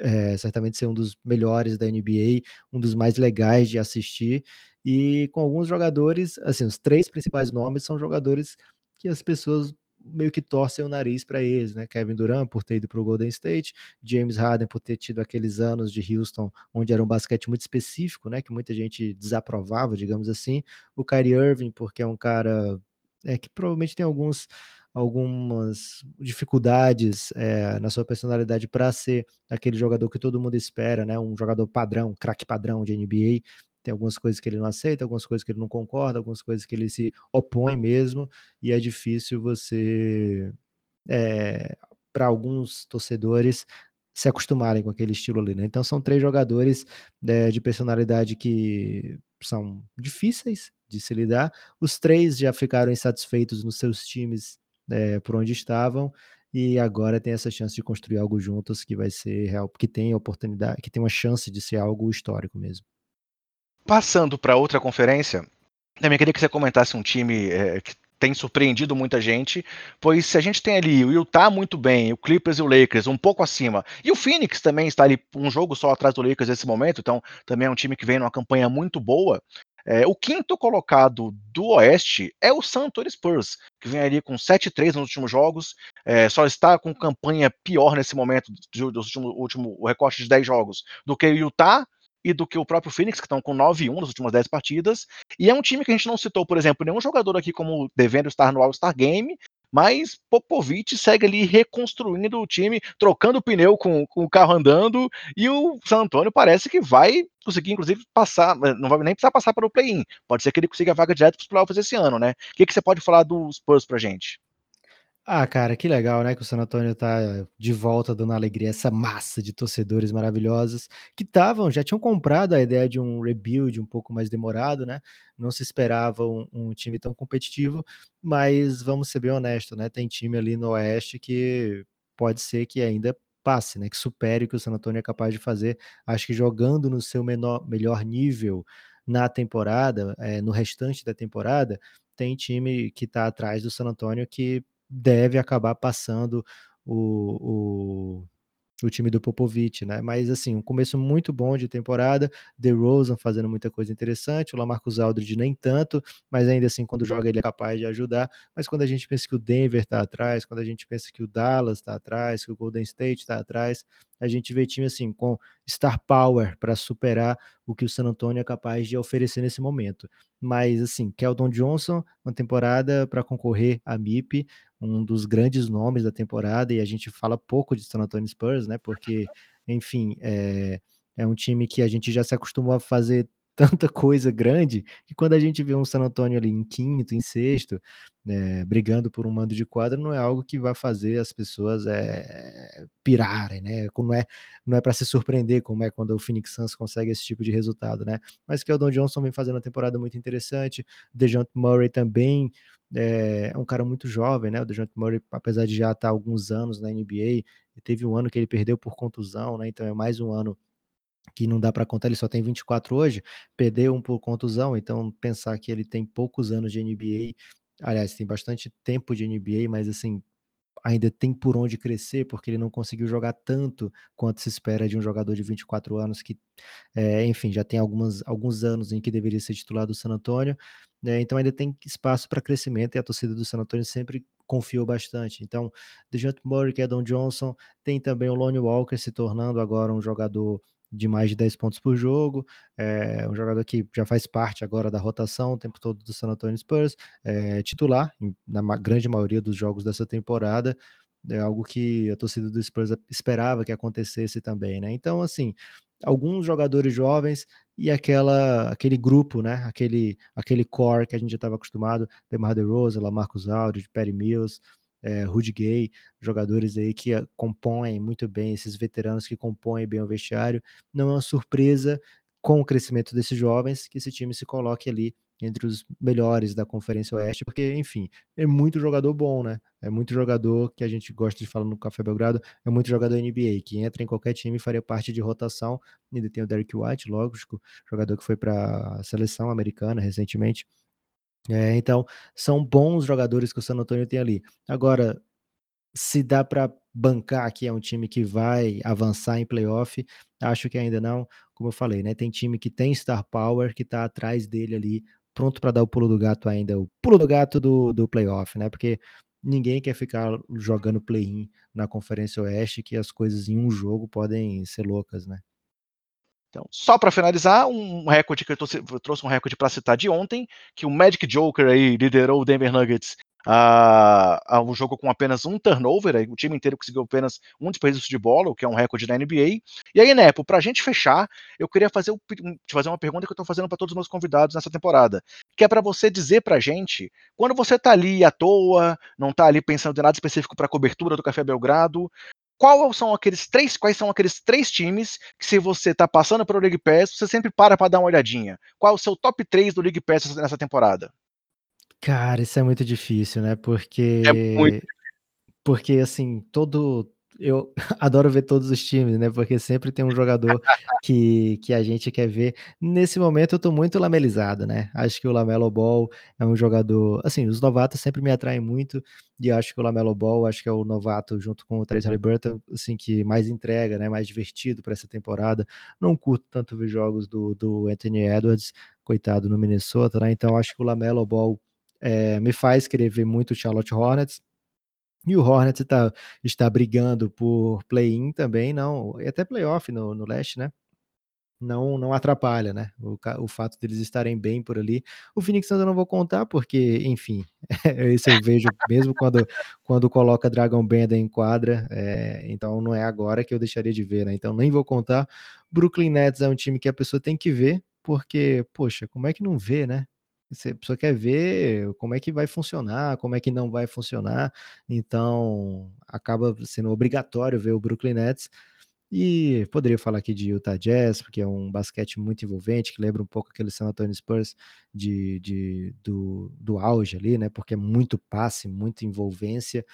é, certamente ser um dos melhores da NBA, um dos mais legais de assistir e com alguns jogadores, assim, os três principais nomes são jogadores que as pessoas meio que torcem o nariz para eles, né? Kevin Durant por ter ido para o Golden State, James Harden por ter tido aqueles anos de Houston onde era um basquete muito específico, né? Que muita gente desaprovava, digamos assim. O Kyrie Irving porque é um cara é, que provavelmente tem alguns algumas dificuldades é, na sua personalidade para ser aquele jogador que todo mundo espera, né? Um jogador padrão, craque padrão de NBA tem algumas coisas que ele não aceita, algumas coisas que ele não concorda, algumas coisas que ele se opõe mesmo, e é difícil você, é, eh, para alguns torcedores, se acostumarem com aquele estilo ali, né? Então são três jogadores é, de personalidade que são difíceis de se lidar. Os três já ficaram insatisfeitos nos seus times é, por onde estavam e agora tem essa chance de construir algo juntos que vai ser real, que tem oportunidade, que tem uma chance de ser algo histórico mesmo. Passando para outra conferência, também queria que você comentasse um time é, que tem surpreendido muita gente, pois se a gente tem ali o Utah muito bem, o Clippers e o Lakers um pouco acima, e o Phoenix também está ali um jogo só atrás do Lakers nesse momento, então também é um time que vem numa campanha muito boa. É, o quinto colocado do Oeste é o San Antonio Spurs, que vem ali com 7-3 nos últimos jogos, é, só está com campanha pior nesse momento do, último, último o recorte de 10 jogos do que o Utah e do que o próprio Phoenix, que estão com 9-1 nas últimas 10 partidas. E é um time que a gente não citou, por exemplo, nenhum jogador aqui como devendo estar no All-Star Game, mas Popovich segue ali reconstruindo o time, trocando o pneu com, com, o carro andando, e o San Antonio parece que vai conseguir, inclusive, passar, não vai nem precisar passar para o play-in, pode ser que ele consiga a vaga direto para os playoffs esse ano, né? O que, que você pode falar dos Spurs pra gente? Ah, cara, que legal, né, que o San Antonio tá de volta dando alegria, essa massa de torcedores maravilhosos que estavam, já tinham comprado a ideia de um rebuild um pouco mais demorado, né? Não se esperava um, um time tão competitivo, mas vamos ser bem honestos, né? Tem time ali no Oeste que pode ser que ainda passe, né? Que supere o que o San Antonio é capaz de fazer. Acho que jogando no seu menor, melhor nível na temporada, é, no restante da temporada, tem time que está atrás do San Antonio que deve acabar passando o, o o time do Popovich, né? Mas assim, um começo muito bom de temporada, The Rosen fazendo muita coisa interessante, o Lamarcus Aldridge nem tanto, mas ainda assim quando joga ele é capaz de ajudar. Mas quando a gente pensa que o Denver está atrás, quando a gente pensa que o Dallas está atrás, que o Golden State está atrás, a gente vê time assim com star power para superar o que o San Antonio é capaz de oferecer nesse momento. Mas assim, Keldon Johnson, uma temporada para concorrer à MIP, um dos grandes nomes da temporada, e a gente fala pouco de San Antonio Spurs, né? Porque, enfim, é, é um time que a gente já se acostumou a fazer tanta coisa grande que quando a gente vê um San Antonio ali em quinto, em sexto, né, brigando por um mando de quadra, não é algo que vai fazer as pessoas é, pirarem, né? Não é, não é para se surpreender como é quando o Phoenix Suns consegue esse tipo de resultado, né? Mas que o Don Johnson vem fazendo uma temporada muito interessante, Dejounte Murray também é, é um cara muito jovem, né? O Dejounte Murray, apesar de já estar há alguns anos na NBA, teve um ano que ele perdeu por contusão, né? Então é mais um ano que não dá para contar, ele só tem 24 hoje, perdeu um por contusão, então pensar que ele tem poucos anos de NBA, aliás, tem bastante tempo de NBA, mas assim, ainda tem por onde crescer, porque ele não conseguiu jogar tanto quanto se espera de um jogador de 24 anos que, é, enfim, já tem algumas, alguns anos em que deveria ser titular do San Antonio, né? Então ainda tem espaço para crescimento e a torcida do San Antonio sempre confiou bastante. Então, DeJounte Murray, Kedon Johnson, tem também o Lonnie Walker se tornando agora um jogador de mais de 10 pontos por jogo, é um jogador que já faz parte agora da rotação o tempo todo do San Antonio Spurs, é titular na grande maioria dos jogos dessa temporada, é algo que a torcida do Spurs esperava que acontecesse também, né? Então, assim, alguns jogadores jovens e aquela aquele grupo, né? Aquele aquele core que a gente já estava acostumado, DeMar DeRozan, Lamarcus Aldridge, Perry Mills, é, Rudy Gay, jogadores aí que ah, compõem muito bem, esses veteranos que compõem bem o vestiário. Não é uma surpresa com o crescimento desses jovens que esse time se coloque ali entre os melhores da Conferência Oeste, porque, enfim, é muito jogador bom, né? É muito jogador que a gente gosta de falar no Café Belgrado, é muito jogador NBA, que entra em qualquer time e faria parte de rotação. Ainda tem o Derek White, lógico, jogador que foi para a seleção americana recentemente. É, então, são bons jogadores que o San Antonio tem ali. Agora, se dá para bancar que é um time que vai avançar em playoff, acho que ainda não. Como eu falei, né? Tem time que tem star power, que está atrás dele ali, pronto para dar o pulo do gato ainda, o pulo do gato do, do playoff, né? Porque ninguém quer ficar jogando play-in na Conferência Oeste, que as coisas em um jogo podem ser loucas, né? Então, só para finalizar, um recorde que eu, trouxe, eu trouxe um recorde para citar de ontem, que o Magic Joker aí liderou o Denver Nuggets a, a um jogo com apenas um turnover, aí, o time inteiro conseguiu apenas um desperdício de bola, o que é um recorde da NBA. E aí, Nepo, para a gente fechar, eu queria fazer, te fazer uma pergunta que eu estou fazendo para todos os meus convidados nessa temporada, que é para você dizer para a gente, quando você está ali à toa, não está ali pensando em nada específico para cobertura do Café Belgrado, qual são aqueles três, quais são aqueles três times que se você está passando pelo League Pass, você sempre para para dar uma olhadinha? Qual é o seu top 3 do League Pass nessa temporada? Cara, isso é muito difícil, né? Porque é muito... porque assim, todo eu adoro ver todos os times, né? Porque sempre tem um jogador que, que a gente quer ver. Nesse momento eu tô muito lamelizado, né? Acho que o Lamelo Ball é um jogador, assim, os novatos sempre me atraem muito e acho que o Lamelo Ball, acho que é o novato junto com o Trace Halliburton, assim, que mais entrega, né? Mais divertido para essa temporada. Não curto tanto ver jogos do, do Anthony Edwards, coitado no Minnesota, né? Então acho que o Lamelo Ball é, me faz querer ver muito o Charlotte Hornets. E o Hornets tá, está brigando por play-in também, não, e até playoff no, no leste, né? não não atrapalha, né? O, o fato deles estarem bem por ali. O Phoenix Suns eu não vou contar, porque, enfim, esse eu vejo mesmo quando, quando coloca Dragon Band em quadra, é, então não é agora que eu deixaria de ver, né? Então nem vou contar. Brooklyn Nets é um time que a pessoa tem que ver, porque, poxa, como é que não vê, né? Você, a pessoa quer ver como é que vai funcionar, como é que não vai funcionar, então acaba sendo obrigatório ver o Brooklyn Nets. E poderia falar aqui de Utah Jazz, porque é um basquete muito envolvente, que lembra um pouco aquele San Antonio Spurs de, de, do, do auge ali, né? Porque é muito passe, muita envolvência.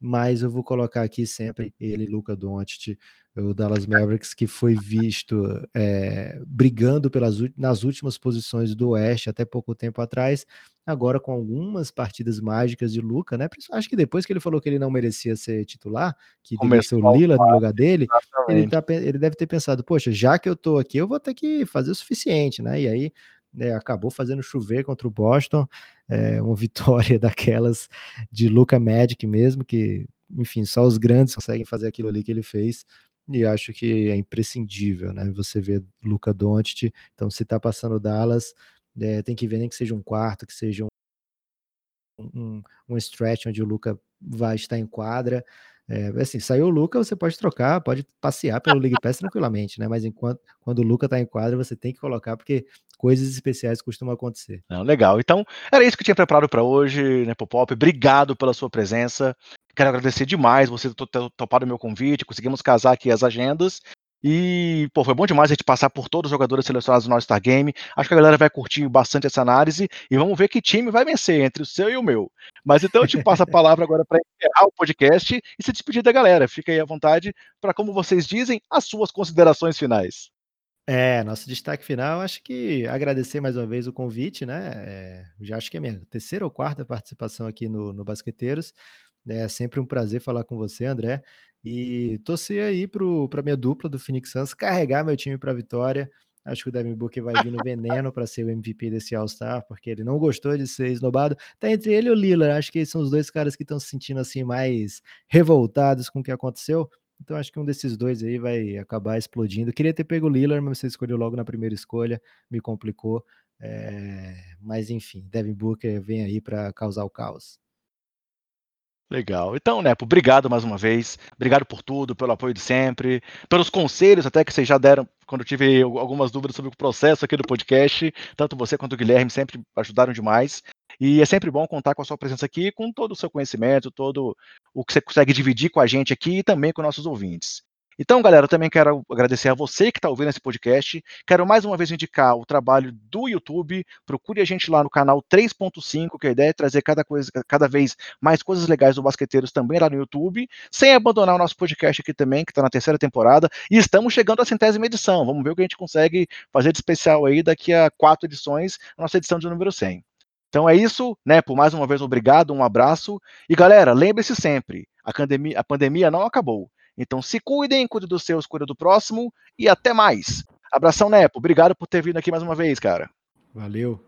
Mas eu vou colocar aqui sempre ele, Luca Doncic, o Dallas Mavericks, que foi visto é, brigando pelas, nas últimas posições do Oeste até pouco tempo atrás, agora com algumas partidas mágicas de Luca, né? Acho que depois que ele falou que ele não merecia ser titular, que ser o Lila no lugar dele, ele, tá, ele deve ter pensado, poxa, já que eu tô aqui, eu vou ter que fazer o suficiente, né? E aí né, acabou fazendo chover contra o Boston, é, uma vitória daquelas de Luca Magic mesmo, que, enfim, só os grandes conseguem fazer aquilo ali que ele fez e acho que é imprescindível, né? Você vê Luca Doncic, então se tá passando Dallas, é, tem que ver nem que seja um quarto, que seja um, um, um stretch onde o Luca vai estar em quadra. É, assim, saiu o Luca, você pode trocar, pode passear pelo League Pass tranquilamente, né? Mas enquanto quando o Luca está em quadra, você tem que colocar, porque coisas especiais costumam acontecer. Não, legal. Então, era isso que eu tinha preparado para hoje, né, Popop? Obrigado pela sua presença. Quero agradecer demais você ter topado o meu convite, conseguimos casar aqui as agendas. E, pô, foi bom demais a gente passar por todos os jogadores selecionados no All-Star Game. Acho que a galera vai curtir bastante essa análise e vamos ver que time vai vencer entre o seu e o meu. Mas então eu te passo a palavra agora para encerrar o podcast e se despedir da galera. Fica aí à vontade para, como vocês dizem, as suas considerações finais. É, nosso destaque final, acho que agradecer mais uma vez o convite, né? É, já acho que é minha terceira ou quarta participação aqui no, no Basqueteiros. É sempre um prazer falar com você, André. E torcer aí para minha dupla do Phoenix Suns carregar meu time para vitória. Acho que o Devin Booker vai vir no veneno para ser o MVP desse All-Star, porque ele não gostou de ser esnobado. Tá entre ele e o Lillard. Acho que são os dois caras que estão se sentindo assim mais revoltados com o que aconteceu. Então acho que um desses dois aí vai acabar explodindo. Queria ter pego o Lillard, mas você escolheu logo na primeira escolha, me complicou. É... Mas enfim, Devin Booker vem aí para causar o caos. Legal. Então, Nepo, obrigado mais uma vez. Obrigado por tudo, pelo apoio de sempre, pelos conselhos até que vocês já deram quando eu tive algumas dúvidas sobre o processo aqui do podcast. Tanto você quanto o Guilherme sempre ajudaram demais. E é sempre bom contar com a sua presença aqui, com todo o seu conhecimento, todo o que você consegue dividir com a gente aqui e também com nossos ouvintes. Então, galera, eu também quero agradecer a você que está ouvindo esse podcast. Quero mais uma vez indicar o trabalho do YouTube. Procure a gente lá no canal 3.5, que a ideia é trazer cada, coisa, cada vez mais coisas legais do Basqueteiros também lá no YouTube, sem abandonar o nosso podcast aqui também, que está na terceira temporada. E estamos chegando à centésima edição. Vamos ver o que a gente consegue fazer de especial aí daqui a quatro edições, a nossa edição de número 100. Então é isso, né? Por mais uma vez, obrigado, um abraço. E galera, lembre-se sempre: a a pandemia não acabou. Então se cuidem, cuide dos seus, cuide do próximo e até mais. Abração, Nepo. Obrigado por ter vindo aqui mais uma vez, cara. Valeu.